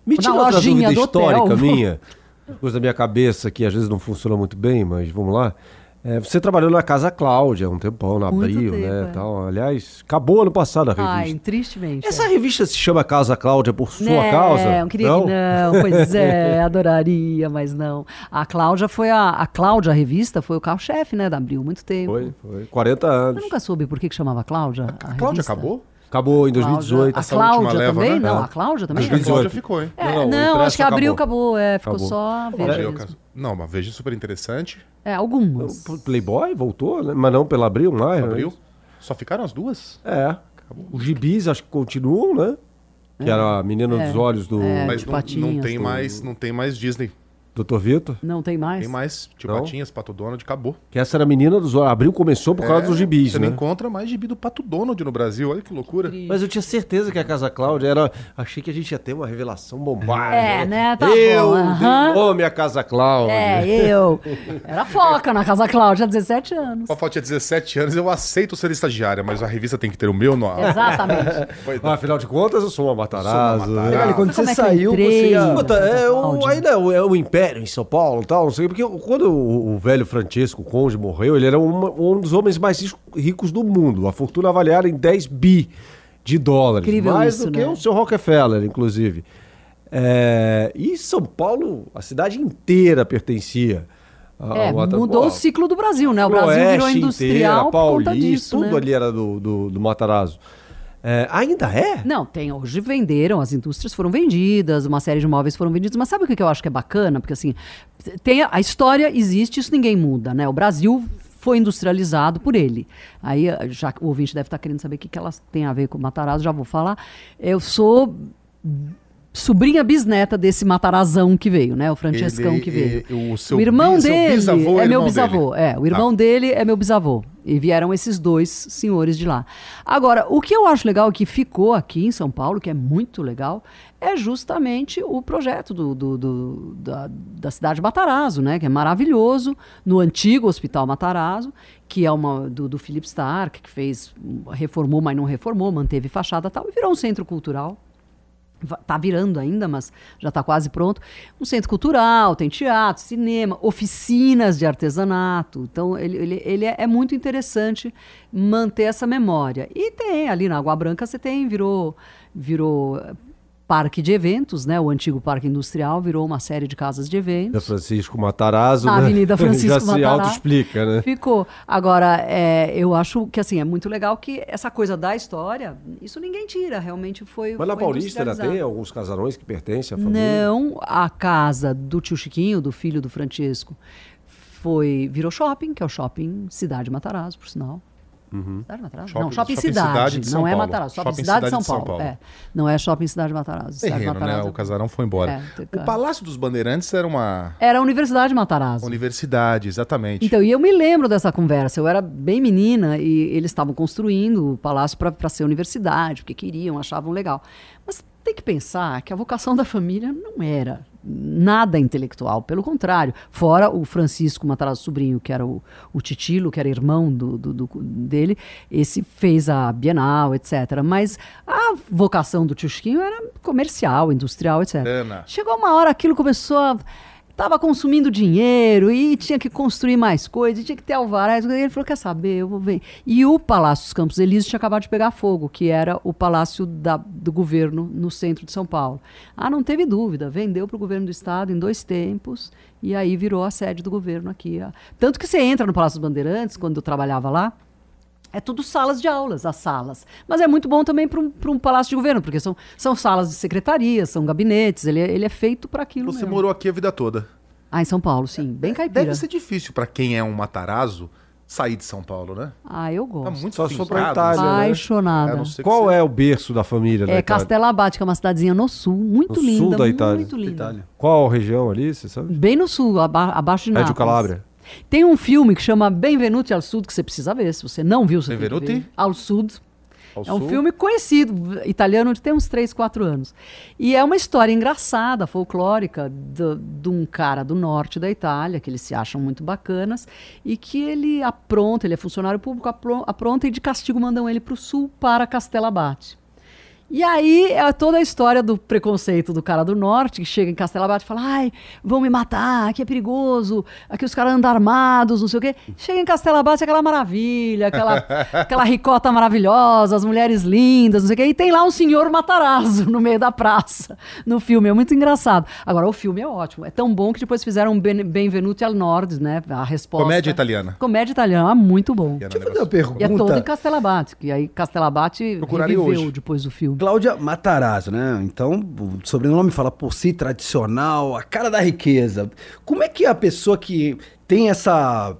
Me Na tira outra dúvida do hotel. histórica minha, coisa da minha cabeça que às vezes não funciona muito bem, mas vamos lá. É, você trabalhou na Casa Cláudia um tempão, na Muito Abril, tempo, né? é. Tal. Aliás, acabou ano passado a revista. Ai, tristemente. Essa é. revista se chama Casa Cláudia por sua Não, causa? eu queria que não. Pois é, adoraria, mas não. A Cláudia foi a. A Cláudia, a revista, foi o carro-chefe, né, da Abril, muito tempo. Foi, foi. 40 Eu anos. nunca soube por que, que chamava Cláudia. A, A Cláudia revista. acabou? Acabou em Cláudia. 2018. A Cláudia leva, também? né? Não, É. a Cláudia também. A 2018. Cláudia ficou, hein? É, Não, não, acho que a Abril acabou. acabou, é, ficou Acabou. só a Veja. Não, uma veja super interessante. É, algumas. O Playboy voltou, né? mas não pela Abril mais. né? Abriu. Só ficaram as duas? É. Os gibis acho que continuam, né? Que era a menina É. dos olhos do, É. Mas não, não tem mais, não tem mais Disney. Do Dr. Vitor. Não tem mais? Tem mais, tio Não? Patinhas, Pato Donald, acabou. Que essa era a menina dos. Abril começou por causa É, dos gibis, Você né? não encontra mais gibi do Pato Donald no Brasil, olha que loucura. Mas eu tinha certeza que a Casa Cláudia era. Achei que a gente ia ter uma revelação bombástica. É, né? Tá eu bom, nome à Casa Cláudia. É, eu. Era foca na Casa Cláudia, 17 anos. Com a falta de 17 anos, eu aceito ser estagiária, mas a revista tem que ter o meu nome. Exatamente. Ah, afinal de contas, eu sou uma Matarazzo. Sou uma né? Matarazzo. Quando Como você é saiu, entrei? você ia... Puta, é, ainda é o, é o Império em São Paulo e tal, não sei, porque quando o, o velho Francisco Conde morreu, ele era uma- um dos homens mais ricos do mundo. A fortuna avaliada em 10 bi de dólares. Incrível mais isso, do que né? o seu Rockefeller, inclusive. É, e São Paulo, a cidade inteira pertencia. a- É, ao Mata- mudou o ciclo do Brasil, né? O Brasil virou industrial inteira, por conta Paulista, disso, tudo né? ali era do, do, do Matarazzo. É, ainda é? Não, tem. Hoje venderam, as indústrias foram vendidas, uma série de imóveis foram vendidos. Mas sabe o que eu acho que é bacana? Porque assim, tem a, a história existe, isso ninguém muda, né? O Brasil foi industrializado por ele. Aí, já que o ouvinte deve estar querendo saber o que, que elas têm a ver com o Matarazzo, já vou falar. Eu sou sobrinha bisneta desse Matarazão que veio, né? O Francescão Ele- que veio. e- o seu o irmão bi- seu dele bisavô é meu irmão bisavô. dele. É, o irmão dele é meu bisavô. E vieram esses dois senhores de lá. Agora, o que eu acho legal que ficou aqui em São Paulo, que é muito legal, é justamente o projeto do, do- do- da, da cidade de Matarazzo, né? Que é maravilhoso, no antigo Hospital Matarazzo, que é uma do, do Philip Stark, que fez, reformou, mas não reformou, manteve fachada e tal, e virou um centro cultural Tá virando ainda, mas já está quase pronto. Um centro cultural, tem teatro, cinema, oficinas de artesanato. Então, ele, ele, ele é, é muito interessante manter essa memória. E tem ali na Água Branca, você tem, virou, virou parque de eventos, né? O antigo parque industrial virou uma série de casas de Da eventos. Francisco Matarazzo, Na né? Avenida Francisco Já se Matarazzo. auto-explica, né? Ficou. Agora, é, eu acho que assim, é muito legal que essa coisa da história, isso ninguém tira, realmente foi. Mas na foi Paulista ainda tem alguns casarões que pertencem à família? Não, a casa do tio Chiquinho, do filho do Francisco, foi virou shopping, que é o shopping Cidade Matarazzo, por sinal. Cidade Matarazzo? Shopping- não, shopping, Shopping Cidade, Cidade de São não é Paulo. Matarazzo, shopping, Shopping Cidade, de Cidade São de São Paulo. Paulo. É, não é shopping Cidade Matarazzo. Cidade Terreno, né? Matarazzo. O casarão foi embora. É, o. Palácio dos Bandeirantes era uma Era a Universidade Matarazzo. universidade, exatamente. Então, e eu me lembro dessa conversa. Eu era bem menina e eles estavam construindo o palácio para ser universidade, porque queriam, achavam legal. Mas tem que pensar que a vocação da família não era nada intelectual, pelo contrário. Fora o Francisco Matarazzo Sobrinho, que era o, o Titilo, que era irmão do, do- do- dele, esse fez a Bienal, etc. Mas a vocação do tio Chiquinho era comercial, industrial, etc. Grana. Chegou uma hora, aquilo começou a. Tava consumindo dinheiro e tinha que construir mais coisas, tinha que ter alvará. e Ele falou: quer saber, eu vou ver. E o Palácio dos Campos Elíseos tinha acabado de pegar fogo, que era o palácio da- do governo no centro de São Paulo. Ah, não teve dúvida, vendeu para o governo do estado em dois tempos, e aí virou a sede do governo aqui. Tanto que você entra no Palácio dos Bandeirantes, quando eu trabalhava lá, é tudo salas de aulas, as salas. Mas é muito bom também para um, um palácio de governo, porque são, são salas de secretaria, são gabinetes, ele, é- ele é feito para aquilo Você mesmo. morou aqui a vida toda. Ah, em São Paulo, sim. Bem caipira. Deve ser difícil pra quem é um Matarazzo sair de São Paulo, né? Ah, eu Tá gosto. muito Só se for pra Itália, né? Apaixonada. Que Qual você- é o berço da família? da É Itália? Castelo Abate, que é uma cidadezinha no sul, muito No linda. sul da Itália. Muito linda. Itália. Qual região ali, você sabe? Bem no sul, aba- abaixo de Nápoles. Reggio Calabria. Tem um filme que chama Benvenuti al Sud, que você precisa ver. Se você não viu, você tem que Benvenuti? ver. Al Sud. Ao É um sul? filme conhecido, italiano, de tem uns 3, 4 anos. E é uma história engraçada, folclórica, de um cara do norte da Itália, que eles se acham muito bacanas, e que ele apronta, ele é funcionário público, apro- apronta e de castigo mandam ele para o sul, para Castelabate. E aí é toda a história do preconceito do cara do norte, que chega em Castelabate e fala, ai, vão me matar, aqui é perigoso, aqui os caras andam armados, não sei o quê. Chega em Castelabate, aquela maravilha, aquela, aquela ricota maravilhosa, as mulheres lindas, não sei o quê. E tem lá um senhor Matarazzo no meio da praça, no filme. É muito engraçado. Agora, o filme é ótimo. É tão bom que depois fizeram Ben- Benvenuti al Nord, né? A resposta. Comédia italiana. Comédia italiana, muito bom. Eu fazer uma negócio- E é todo em pergunta. Castelabate, que aí Castelabate reviveu hoje. depois do filme. Cláudia Matarazzo, né? Então, o sobrenome fala por si, tradicional, a cara da riqueza. Como é que a pessoa que tem essa.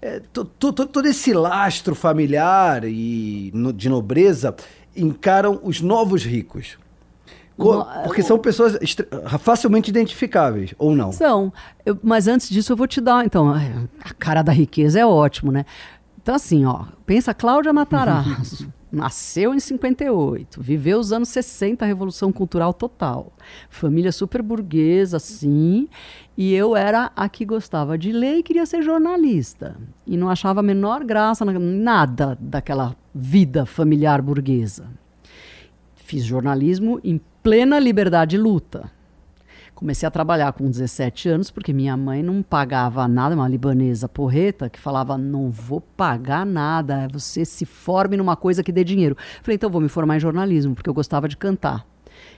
é, to- to- to- todo esse lastro familiar e no- de nobreza encaram os novos ricos? Co- Porque são pessoas facilmente identificáveis, ou não? São. Eu- mas antes disso, eu vou te dar. Então, a cara da riqueza é ótimo, né? Então, assim, ó, pensa Cláudia Matarazzo. Nasceu em 58, viveu os anos 60, a Revolução Cultural total. Família super burguesa, assim. E eu era a que gostava de ler e queria ser jornalista. E não achava a menor graça, na- nada daquela vida familiar burguesa. Fiz jornalismo em plena liberdade e luta. Comecei a trabalhar com 17 anos porque minha mãe não pagava nada, uma libanesa porreta que falava: não vou pagar nada, você se forme numa coisa que dê dinheiro. Falei: então vou me formar em jornalismo porque eu gostava de cantar.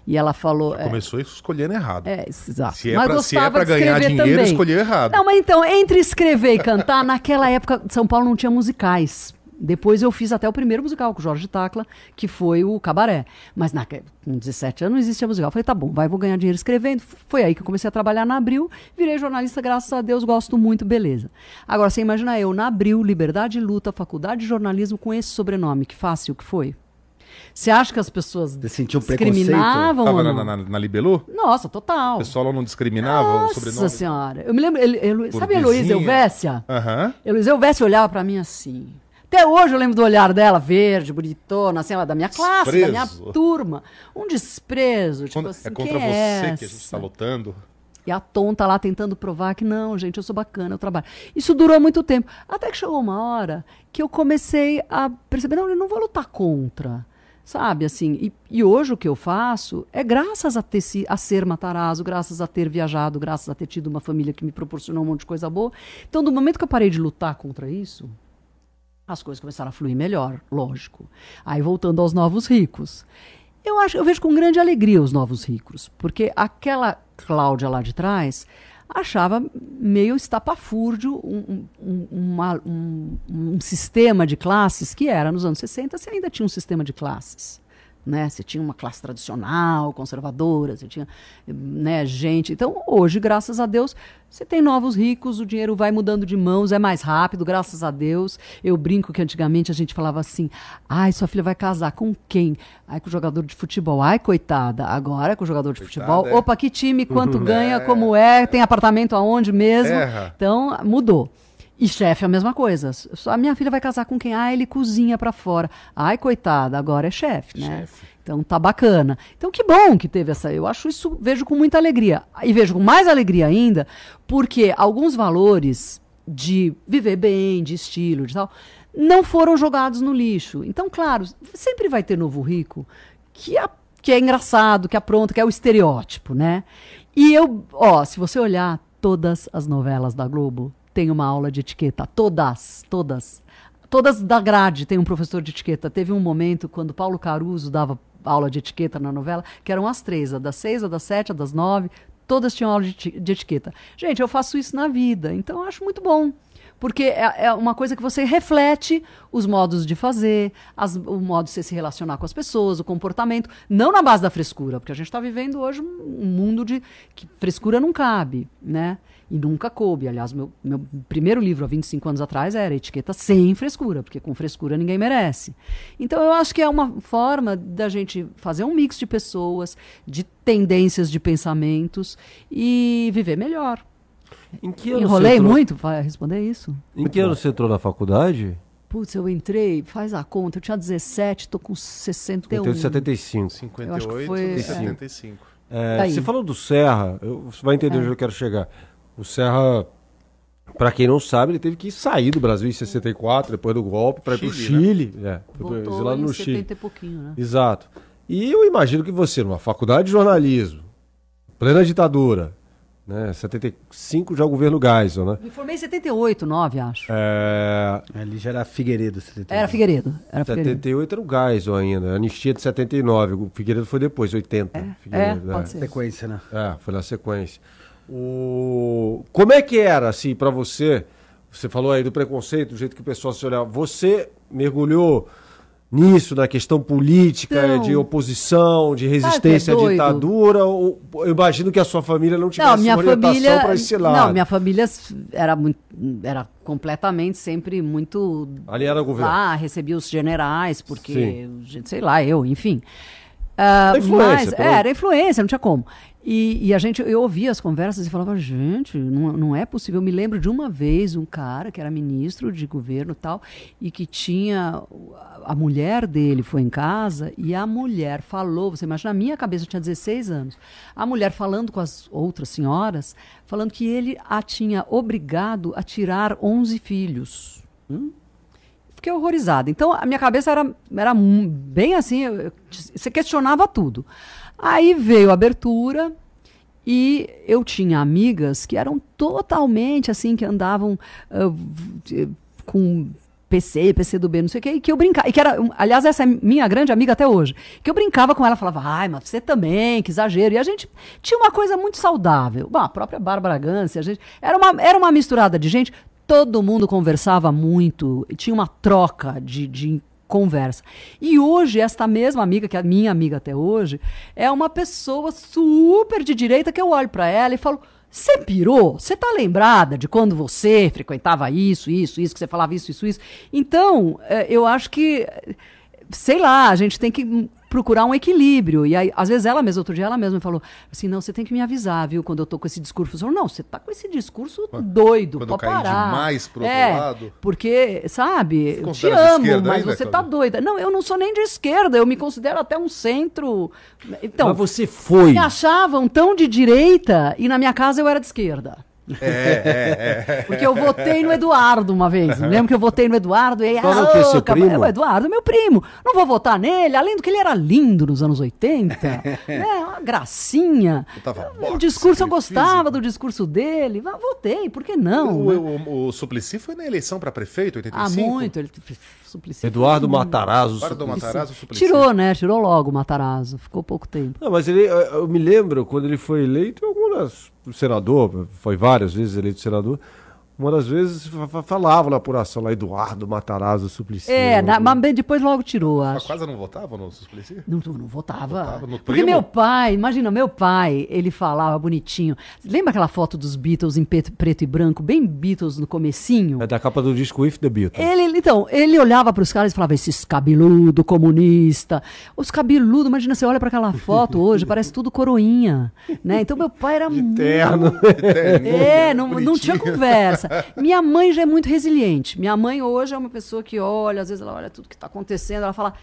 E ela falou: é, Começou escolhendo errado. é, exato. Se é Mas pra- se é pra ganhar dinheiro, também. escolheu errado. Não, mas então, entre escrever e cantar, naquela época, São Paulo não tinha musicais. Depois eu fiz até o primeiro musical com o Jorge Tacla, que foi o Cabaré. Mas na, com 17 anos não existia musical. Eu falei, tá bom, vai, vou ganhar dinheiro escrevendo. Foi aí que eu comecei a trabalhar na Abril. Virei jornalista, graças a Deus, gosto muito, beleza. Agora, você imagina eu, na Abril, Liberdade e Luta, Faculdade de Jornalismo, com esse sobrenome, que fácil que foi. Você acha que as pessoas Você sentiu um preconceito? discriminavam? Tava na, na, na Libelu? Nossa, total. O pessoal lá não discriminava o Nossa sobrenome? senhora. Eu me lembro, ele, ele, sabe a. Heloísa Elvésia? Aham. Heloísa Elvésia olhava pra mim assim. Até hoje eu lembro do olhar dela, verde, bonitona, assim, ela da minha classe, da minha Desprezo. turma. Um desprezo, tipo Quando- assim, é contra você é que a gente essa? tá lutando. E a tonta lá tentando provar que não, gente, eu sou bacana, eu trabalho. Isso durou muito tempo. Até que chegou uma hora que eu comecei a perceber, não, eu não vou lutar contra. Sabe, assim, e, e hoje o que eu faço é graças a, ter, a ser Matarazzo, graças a ter viajado, graças a ter tido uma família que me proporcionou um monte de coisa boa. Então, do momento que eu parei de lutar contra isso, as coisas começaram a fluir melhor, lógico. Aí voltando aos novos ricos. Eu acho, eu vejo com grande alegria os novos ricos, porque aquela Cláudia lá de trás achava meio estapafúrdio um, um, uma- um- um sistema de classes que era nos anos 60, você ainda tinha um sistema de classes. Né? Você tinha uma classe tradicional, conservadora, você tinha né, gente. Então, hoje, graças a Deus, você tem novos ricos, o dinheiro vai mudando de mãos, é mais rápido, graças a Deus. Eu brinco que antigamente a gente falava assim: ai, sua filha vai casar com quem? Ai, com o jogador de futebol. Ai, coitada. Agora é com o jogador de Coitada, futebol. é. Opa, que time, quanto ganha, como é, tem apartamento aonde mesmo. Erra. Então, mudou. E chefe é a mesma coisa. Só A minha filha vai casar com quem? Ah, ele cozinha pra fora. Ai, coitada, agora é chefe, né? Então tá bacana. Então que bom que teve essa. Eu acho isso, vejo com muita alegria. E vejo com mais alegria ainda, porque alguns valores de viver bem, de estilo, de tal, não foram jogados no lixo. Então, claro, sempre vai ter novo rico que é, que é engraçado, que apronta, que é o estereótipo, né? E eu, ó, se você olhar todas as novelas da Globo, tem uma aula de etiqueta. Todas, todas. Todas da grade tem um professor de etiqueta. Teve um momento quando Paulo Caruso dava aula de etiqueta na novela, que eram as três, a das seis, a das sete, a das nove, todas tinham aula de, de etiqueta. Gente, eu faço isso na vida, então eu acho muito bom. Porque é, é uma coisa que você reflete os modos de fazer, as- o modo de você se relacionar com as pessoas, o comportamento, não na base da frescura, porque a gente está vivendo hoje um mundo de que frescura não cabe, né? E nunca coube. Aliás, meu, meu primeiro livro, há 25 anos atrás, era Etiqueta Sem Frescura, porque com frescura ninguém merece. Então, eu acho que é uma forma da gente fazer um mix de pessoas, de tendências de pensamentos e viver melhor. Em que ano Enrolei você entrou- muito para responder isso? Em que ano você entrou na faculdade? Putz, eu entrei, faz a conta, eu tinha 17, tô com 61. Eu tenho 75. 58, acho que foi- 75. É, Tá aí. você falou do Serra, eu- você vai entender onde eu quero chegar. O Serra, pra quem não sabe, ele teve que sair do Brasil em 64, depois do golpe, para ir pro Chile, Chile. É, Voltou exilado em no 70 Chile. e pouquinho, né? Exato. E eu imagino que você, numa faculdade de jornalismo, plena ditadura, né? 75 já o governo Geisel, né? Me formei em 78, 9, acho. É, Ali já era Figueiredo. 71. Era Figueiredo. Era Figueiredo. 78 era o Geisel ainda, a anistia de 79, o Figueiredo foi depois, 80. É, Figueiredo, pode ser. Sequência, né? É, foi na sequência. O... Como é que era, assim, pra você? Você falou aí do preconceito, do jeito que o pessoal se olhava. Você mergulhou nisso, na questão política, Então- de oposição, de resistência à ditadura? Ou, eu imagino que a sua família não tivesse Não, minha orientação para esse lado. Não, minha família era muito, era completamente sempre muito Ali era o governo. lá, recebia os generais, porque, sei lá, eu, enfim. Influência, mas, pelo- é, era influência, não tinha como. E, e a gente, eu ouvia as conversas e falava, gente, não, não é possível. Eu me lembro de uma vez um cara que era ministro de governo tal, e que tinha. A mulher dele foi em casa e a mulher falou, você imagina, na minha cabeça, eu tinha 16 anos. A mulher falando com as outras senhoras, falando que ele a tinha obrigado a tirar 11 filhos. Fiquei horrorizada. Então, a minha cabeça era, era bem assim, você questionava tudo. Aí veio a abertura e eu tinha amigas que eram totalmente assim, que andavam v- com PC, PC do B, não sei o quê, e que eu brincava, e que era, aliás, essa é minha grande amiga até hoje, que eu brincava com ela, falava, ai, mas você também, que exagero, e a gente tinha uma coisa muito saudável, Bom, a própria Bárbara Gance, a gente, era uma, era uma misturada de gente, todo mundo conversava muito, tinha uma troca de, de conversa. E hoje, esta mesma amiga, que é minha amiga até hoje, é uma pessoa super de direita que eu olho para ela e falo: você pirou? Você tá lembrada de quando você frequentava isso, isso, isso, que você falava isso, isso, isso? Então, eh, eu acho que, sei lá, a gente tem que procurar um equilíbrio. E aí, às vezes ela mesma, outro dia ela mesma me falou assim, não, você tem que me avisar, viu, quando eu tô com esse discurso. Eu falo, não, você tá com esse discurso doido, quando pode parar. demais pro outro é, lado. Porque, sabe, eu te amo, mas ainda, você tá doida. Não, eu não sou nem de esquerda, eu me considero até um centro. Então, Mas você foi. me achavam tão de direita e na minha casa eu era de esquerda. É, Porque eu votei no Eduardo uma vez. Lembro que eu votei no Eduardo e aí, Eduardo é o quê, seu acaba- primo? O Eduardo é meu primo. Não vou votar nele, além do que ele era lindo nos anos 80. é, uma gracinha. O boxe, discurso eu gostava físico. do discurso dele. Votei, por que não? O, né? o, o Suplicy foi na eleição para prefeito, Ah, 85? muito. Ele, Suplicy. Eduardo Matarazzo. Eduardo. Matarazzo, Suplicy. Tirou, né? Tirou logo o Matarazzo. Ficou pouco tempo. Não, mas ele, eu eu me lembro quando ele foi eleito, algumas senador, foi várias vezes eleito senador. Uma das vezes fa- fa- falava na apuração lá, Eduardo Matarazzo Suplicy. É, na- mas bem- depois logo tirou, Mas acho. quase não votava no Suplicy? Não, não votava. Votava no Porque primo? meu pai, imagina, meu pai, ele falava bonitinho. Lembra aquela foto dos Beatles em preto, preto e branco, bem Beatles no comecinho? É da capa do disco If the Beatles. Ele, então, ele olhava para os caras e falava, esses cabeludo comunista. Os cabeludos, imagina, você olha para aquela foto hoje, parece tudo coroinha, né? Então meu pai era muito... terno. É, não, não tinha Bonitinho. Conversa. Minha mãe já é muito resiliente. Minha mãe hoje é uma pessoa que olha, às vezes ela olha tudo que está acontecendo, ela fala, o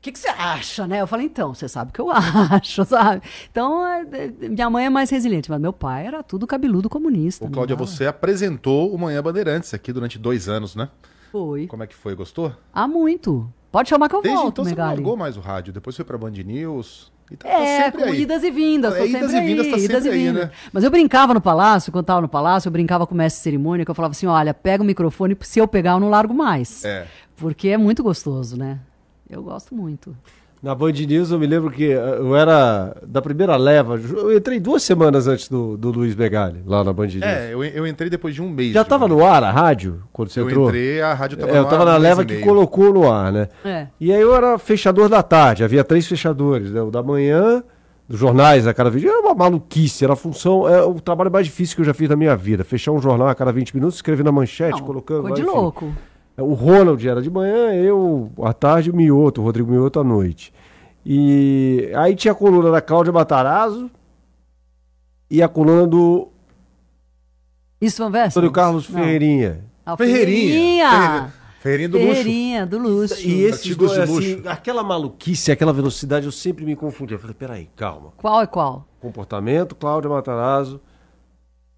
que, que você acha, né? Eu falei, então, você sabe o que eu acho, sabe? Então, é, é, minha mãe é mais resiliente, mas meu pai era tudo cabeludo comunista. Ô, Cláudia, você apresentou o Manhã Bandeirantes aqui durante dois anos, né? Foi. Como é que foi? Gostou? Há muito. Pode chamar que eu Desde volto, então você não Megali. largou mais o rádio. Depois foi pra Band News. Tá, tá É, sempre com aí. idas e vindas. É, idas e vindas, aí, tá idas e aí, vindas. né? Mas eu brincava no palácio, quando tava no palácio, eu brincava com o mestre de cerimônia, que eu falava assim, olha, pega o microfone, se eu pegar, eu não largo mais. É. Porque é muito gostoso, né? Eu gosto muito. Na Band News eu me lembro que eh, eu era da primeira leva. Eu entrei duas semanas antes do, do Luiz Begali, lá na Band News. É, eu, eu entrei depois de um mês. Já estava no ar a rádio, quando você Eu entrou? entrei, a rádio tava É, eu no tava ar na um mês leva que colocou no ar, né? É. E aí eu era fechador da tarde, havia três fechadores, né? O da manhã, dos jornais a cada 20 Era uma maluquice, era a função, é o trabalho mais difícil que eu já fiz na minha vida. Fechar um jornal a cada 20 minutos, escrever na manchete, Não, colocando. Ficou de enfim. louco. O Ronald era de manhã, eu à tarde, o Mioto, o Rodrigo Mioto à noite. E aí tinha a coluna da Cláudia Matarazzo e a coluna do Isso, Van Vessa? Antônio Carlos Não. Ferreirinha. Ah, Ferreirinha. Ferreirinha. Ferreirinha do luxo. Ferreirinha, do luxo. E esses dois, assim, luxo. aquela maluquice, aquela velocidade, eu sempre me confundia. Eu falei, peraí, calma. Qual é qual? Comportamento, Cláudia Matarazzo,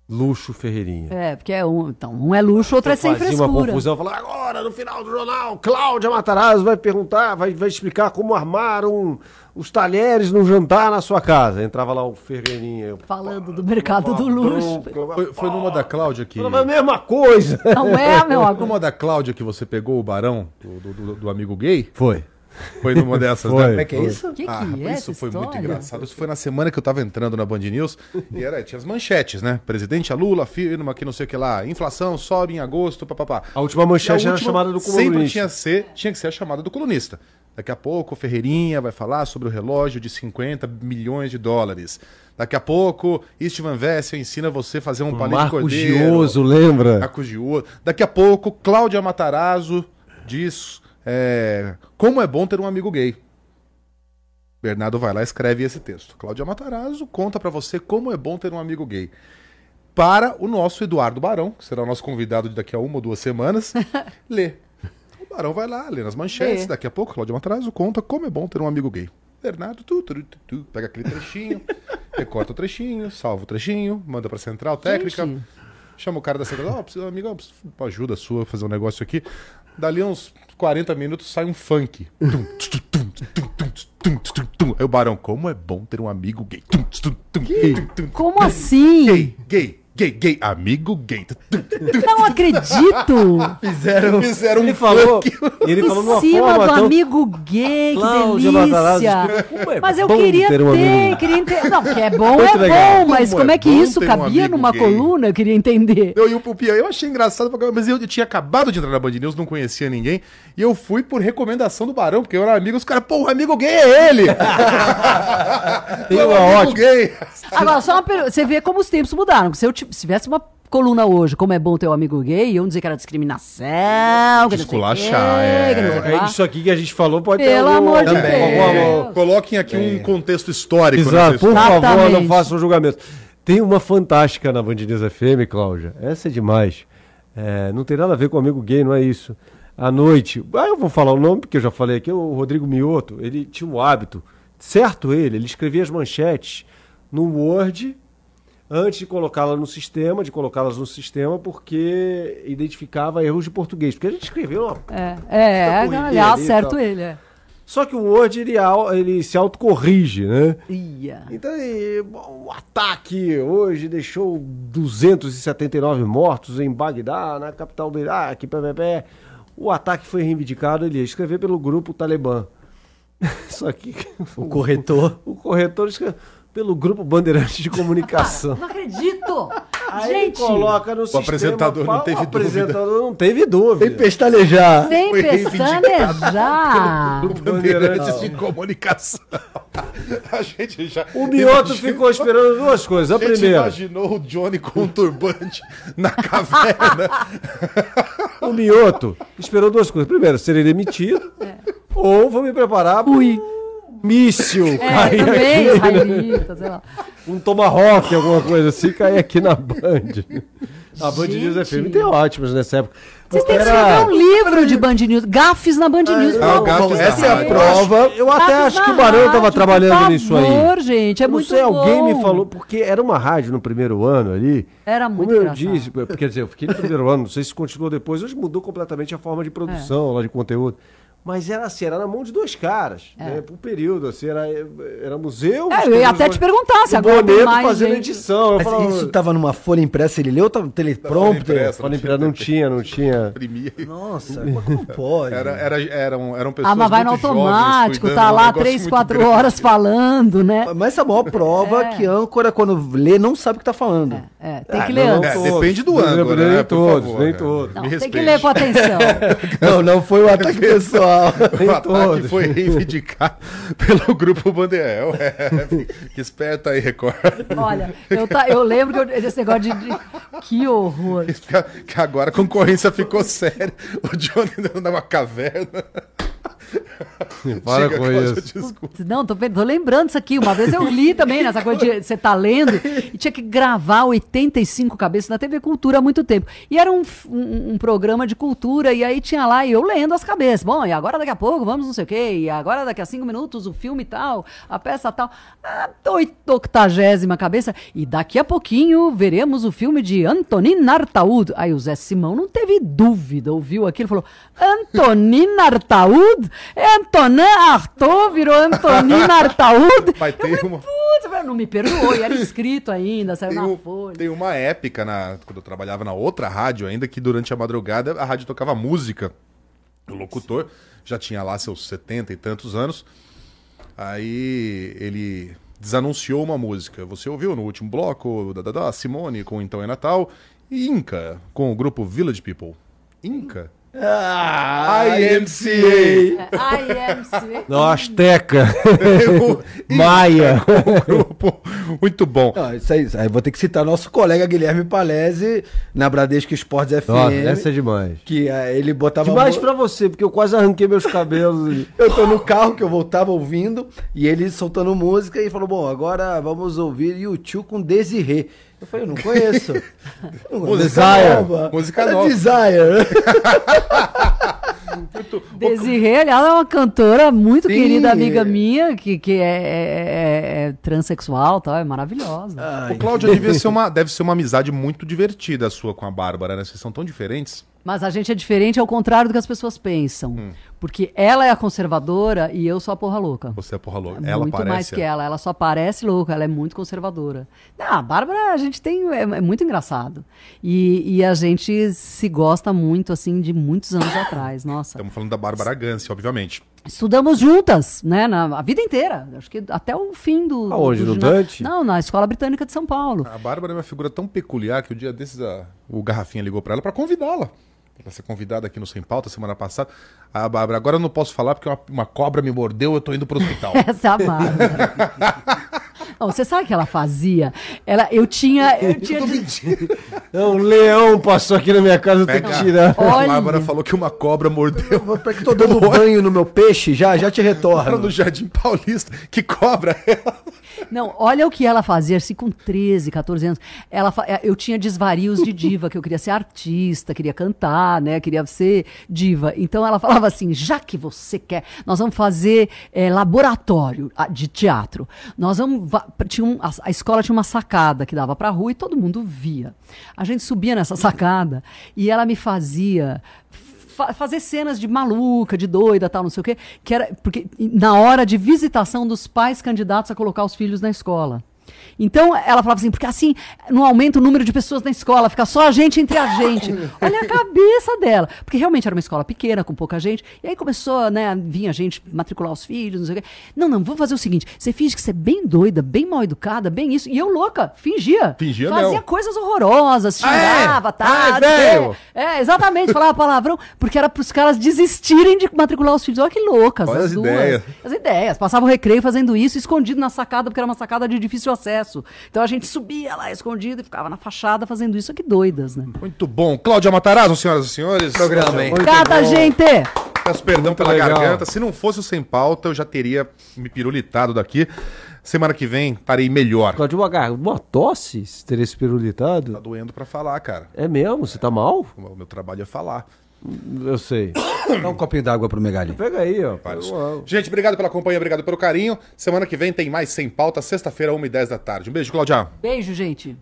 luxo, Ferreirinha. É, porque é um, então, um é luxo, outro é Eu sem fazia uma frescura. confusão, eu falava, agora, no final do jornal, Cláudia Matarazzo vai perguntar, vai, vai explicar como armaram os talheres no jantar na sua casa. Entrava lá o Ferreirinha. eu, Falando do mercado do luxo. Foi, foi numa da Cláudia que. Falava a mesma coisa. Não é, meu amigo? Numa da Cláudia que você pegou o barão do, do, do- do amigo gay? Foi. Foi numa dessas, Foi. né? Como é que é isso? O que, que Ah, é isso foi muito engraçado. Isso foi na semana que eu tava entrando na Band News e era, tinha as manchetes, né? Presidente Lula afirma que não sei o que lá, inflação sobe em agosto, papapá. A última E a manchete era a chamada do Sempre colunista. tinha, ser, tinha que ser a chamada do colunista. Daqui a pouco o Ferreirinha vai falar sobre o relógio de 50 milhões de dólares. Daqui a pouco, Istvan Vessel ensina você a fazer um palito de cordeiro. Gioso, lembra? Marco Gioso. Daqui a pouco, Cláudia Matarazzo diz é, como é bom ter um amigo gay. Bernardo vai lá e escreve esse texto. Cláudia Matarazzo conta pra você como é bom ter um amigo gay. Para o nosso Eduardo Barão, que será o nosso convidado de daqui a uma ou duas semanas, ler. O Barão vai lá, lê nas manchetes. Lê. Daqui a pouco, Cláudia Matarazzo conta como é bom ter um amigo gay. Bernardo, tu, tu, tu, tu, pega aquele trechinho, recorta o trechinho, salva o trechinho, manda pra central técnica. Gente. Chama o cara da central, ó, preciso, amigo, preciso ajuda sua a fazer um negócio aqui. Dali uns 40 minutos sai um funk. Aí o Barão, como é bom ter um amigo gay. Como assim? Gay, gay, gay, gay, amigo gay. Não acredito! Fizeram. Fizeram Ele um falou, funk. ele falou Em uma cima forma do tão... amigo gay, que Cláudia delícia! é Mas eu queria ter ter, um amigo. queria entender. Não, que é bom, Muito é legal. bom, mas Como como é é que isso ter um cabia amigo numa gay. coluna? Eu queria entender. Eu, e o, pior, eu achei engraçado, mas eu, eu tinha acabado de entrar na Band News, não conhecia ninguém, e eu fui por recomendação do Barão, porque eu era amigo, os caras, pô, o amigo gay é ele! Tem uma amigo ótima. gay! Agora, só uma pergunta. Você vê como os tempos mudaram. Se eu se tivesse uma coluna hoje, como é bom ter um amigo gay, iam dizer que era discriminação, que não sei o quê, Esculachar, é. que É isso aqui que a gente falou pode Pelo ter algum- amor de também. Deus. Coloquem aqui um contexto histórico. Exato, nessa por favor, não façam julgamento. Tem uma fantástica na Band News FM, Cláudia. Essa é demais. É, não tem nada a ver com amigo gay, não é isso. À noite, ah, eu vou falar o nome, porque eu já falei aqui, o Rodrigo Mioto, ele tinha um hábito, certo ele, ele escrevia as manchetes no Word antes de colocá-la no sistema, de colocá-las no sistema, porque identificava erros de português. Porque a gente escreveu uma É, é, e certo ele, é. Só que o Word ele, ele se autocorrige, né? Ia. Então, e, bom, o ataque hoje deixou 279 mortos em Bagdá, na capital do Iraque, PPP. O ataque foi reivindicado, ele ia escrever pelo grupo Talibã. Só que O corretor. o corretor escreveu pelo grupo Bandeirantes de Comunicação. Não acredito! Aí Gente, coloca no sistema, apresentador teve o apresentador não teve dúvida. Sem pestanejar. sem Foi pestanejar. Bandeirantes de comunicação. A gente já. O Mioto imagina- ficou esperando duas coisas. A A gente primeira, imaginou o Johnny com um turbante na caverna. o Mioto esperou duas coisas. Primeiro, serem demitido. Ou vou me preparar para Ui. Míssil É, cair também, aqui, israelita, sei lá. um tomahawk, alguma coisa assim, cair aqui na Band. A Band News Gente. FM tem ótimos nessa época. Vocês têm que escrever um livro de Band News. Gafes na Band News. de da essa é a prova. Eu até Gafes acho que o Barão estava trabalhando por nisso aí. Por favor, gente, é Eu muito não sei, alguém bom. me falou, porque era uma rádio no primeiro ano ali. Era muito Como eu disse, quer dizer, eu fiquei no primeiro ano, não sei se continuou depois, hoje mudou completamente a forma de produção lá de conteúdo. Mas era assim, era na mão de dois caras, né? Por período, assim, era, era museu. É, eu ia até te perguntar se o agora tem Boneto mais fazendo gente. edição. Eu Mas falava, isso tava numa folha impressa, ele leu, tava no teleprompter. impressa. Olha, Olimpíada não tinha, não tinha. Imprimia. Nossa, como pode? Era, era, eram, eram pessoas Ah, mas vai no automático, tá lá três, quatro grande. horas falando, né? Mas essa é a maior prova É. que âncora, quando lê, não sabe o que tá falando. É, tem Ah, que ler não, antes. É, depende do ângulo, nem né? Todos, nem é. todos. Tem que ler com atenção. Não, não foi o ataque pessoal. O ataque todos. foi reivindicado pelo grupo Bandeirão. É, que esperta aí, Record. Olha, eu, tá, eu lembro que eu, desse negócio de, de- Que horror. Que agora a concorrência ficou séria. O Johnny andando numa caverna. Para Diga, com Cláudia, isso. desculpa. Não, tô, tô lembrando isso aqui. Uma vez eu li também nessa coisa de você tá lendo e tinha que gravar 85 cabeças na TV Cultura há muito tempo. E era um, um- um programa de cultura, e aí tinha lá e eu lendo as cabeças. Bom, e agora daqui a pouco vamos não sei o quê, e agora daqui a cinco minutos o filme tal, a peça tal. A octagésima cabeça. E daqui a pouquinho veremos o filme de Antonin Artaud. Aí o Zé Simão não teve dúvida, ouviu aquilo e falou: Antonin Artaud? É Antonin Artaud, virou Antonin Artaud? Vai ter uma. Putz, não me perdoou, e era escrito ainda, saiu Tem, na um- folha. tem uma época, na, quando eu trabalhava na outra rádio ainda, que durante a madrugada a rádio tocava música. O locutor já tinha lá seus 70 e tantos anos. Aí ele desanunciou uma música. Você ouviu no último bloco da, da, da Simone com Então é Natal e Inca com o grupo Village People. Inca? Ah, IMCA. IMC. Não, Azteca. Maia. grupo. Muito bom. Não, isso aí, isso aí vou ter que citar nosso colega Guilherme Palese na Bradesco Esportes FM. Nossa, essa é demais. Que eh, ele botava. Demais mo- pra você, porque eu quase arranquei meus cabelos. Eu tô no carro que eu voltava ouvindo e ele soltando música e falou: Bom, agora vamos ouvir YouTube com Desirê. Eu falei: Eu não conheço. Eu não conheço. Música nova. Música nova. Desire. Desirê, aliás, é uma cantora muito Sim. querida, amiga minha, que, que é, é- é- é transexual, tal, é maravilhosa. Ai, O Cláudio devia ser uma, deve ser uma amizade muito divertida a sua com a Bárbara, né? Vocês são tão diferentes. Mas a gente é diferente ao contrário do que as pessoas pensam. Hum. Porque ela é a conservadora e eu sou a porra louca. Você é porra louca. É Ela muito parece. mais que ela. Ela só parece louca, ela é muito conservadora. Não, a Bárbara, a gente tem. É, é muito engraçado. E, e a gente se gosta muito, assim, de muitos anos atrás. Nossa. Estamos falando da Bárbara Gance, obviamente. Estudamos juntas, né? Na, a vida inteira. Acho que até o fim do. Aonde, do no ginásio. Dante? Não, na Escola Britânica de São Paulo. A Bárbara é uma figura tão peculiar que o dia desses a- o Garrafinha ligou pra ela pra convidá-la. Pra ser convidada aqui no Sem Pauta semana passada. A Bárbara, agora eu não posso falar porque uma, uma cobra me mordeu, eu tô indo pro hospital. Essa Bárbara. Não, você sabe o que ela fazia? Ela, eu tinha. Eu tinha Não, um leão passou aqui na minha casa, eu tenho que tirar. A Olha. Bárbara falou que uma cobra mordeu Pra que tô dando banho no meu peixe, já, já te retorno. no Jardim Paulista. Que cobra ela? Não, olha o que ela fazia, assim, com 13, 14 anos. Ela, eh, eu tinha desvarios de diva, que eu queria ser artista, queria cantar, né? Queria ser diva. Então ela falava assim: já que você quer, nós vamos fazer eh, laboratório ah, de teatro. Nós vamos. Tinha um- a, a escola tinha uma sacada que dava pra rua e todo mundo via. A gente subia nessa sacada e ela me fazia fa- fazer cenas de maluca, de doida, tal, não sei o quê, que era porque na hora de visitação dos pais candidatos a colocar os filhos na escola. Então ela falava assim, porque assim não aumenta o número de pessoas na escola, fica só a gente entre a gente. Olha a cabeça dela. Porque realmente era uma escola pequena, com pouca gente. E aí começou, né, vinha gente matricular os filhos, não sei o quê. Não, não, vamos fazer o seguinte: você finge que você é bem doida, bem mal educada, bem isso. E eu louca, fingia. Fingia Fazia mesmo. coisas horrorosas, xingava, Ah, é? tá? Ah, é não quê. velho. É, exatamente, falava palavrão, porque era pros caras desistirem de matricular os filhos. Olha que loucas, Olha as, as duas. ideias. As ideias. Passava o recreio fazendo isso, escondido na sacada, porque era uma sacada de difícil acesso. Então a gente subia lá escondido e ficava na fachada fazendo isso. Que doidas, né? Muito bom. Cláudia Matarazzo, senhoras e senhores. Programa, hein? Cata, gente! Peço perdão pela legal. garganta. Se não fosse o Sem Pauta, eu já teria me pirulitado daqui. Semana que vem estarei melhor. Cláudio, uma, gar- uma tosse, se teria esse Tá pirulitado? doendo pra falar, cara. É mesmo? Você tá mal? O meu trabalho é falar. Eu sei. Dá um copinho d'água pro Megali. Pega aí, ó. Vários. Gente, obrigado pela companhia, obrigado pelo carinho. Semana que vem tem mais Sem Pauta, sexta-feira, 1h10 da tarde. Um beijo, Cláudia. Beijo, gente.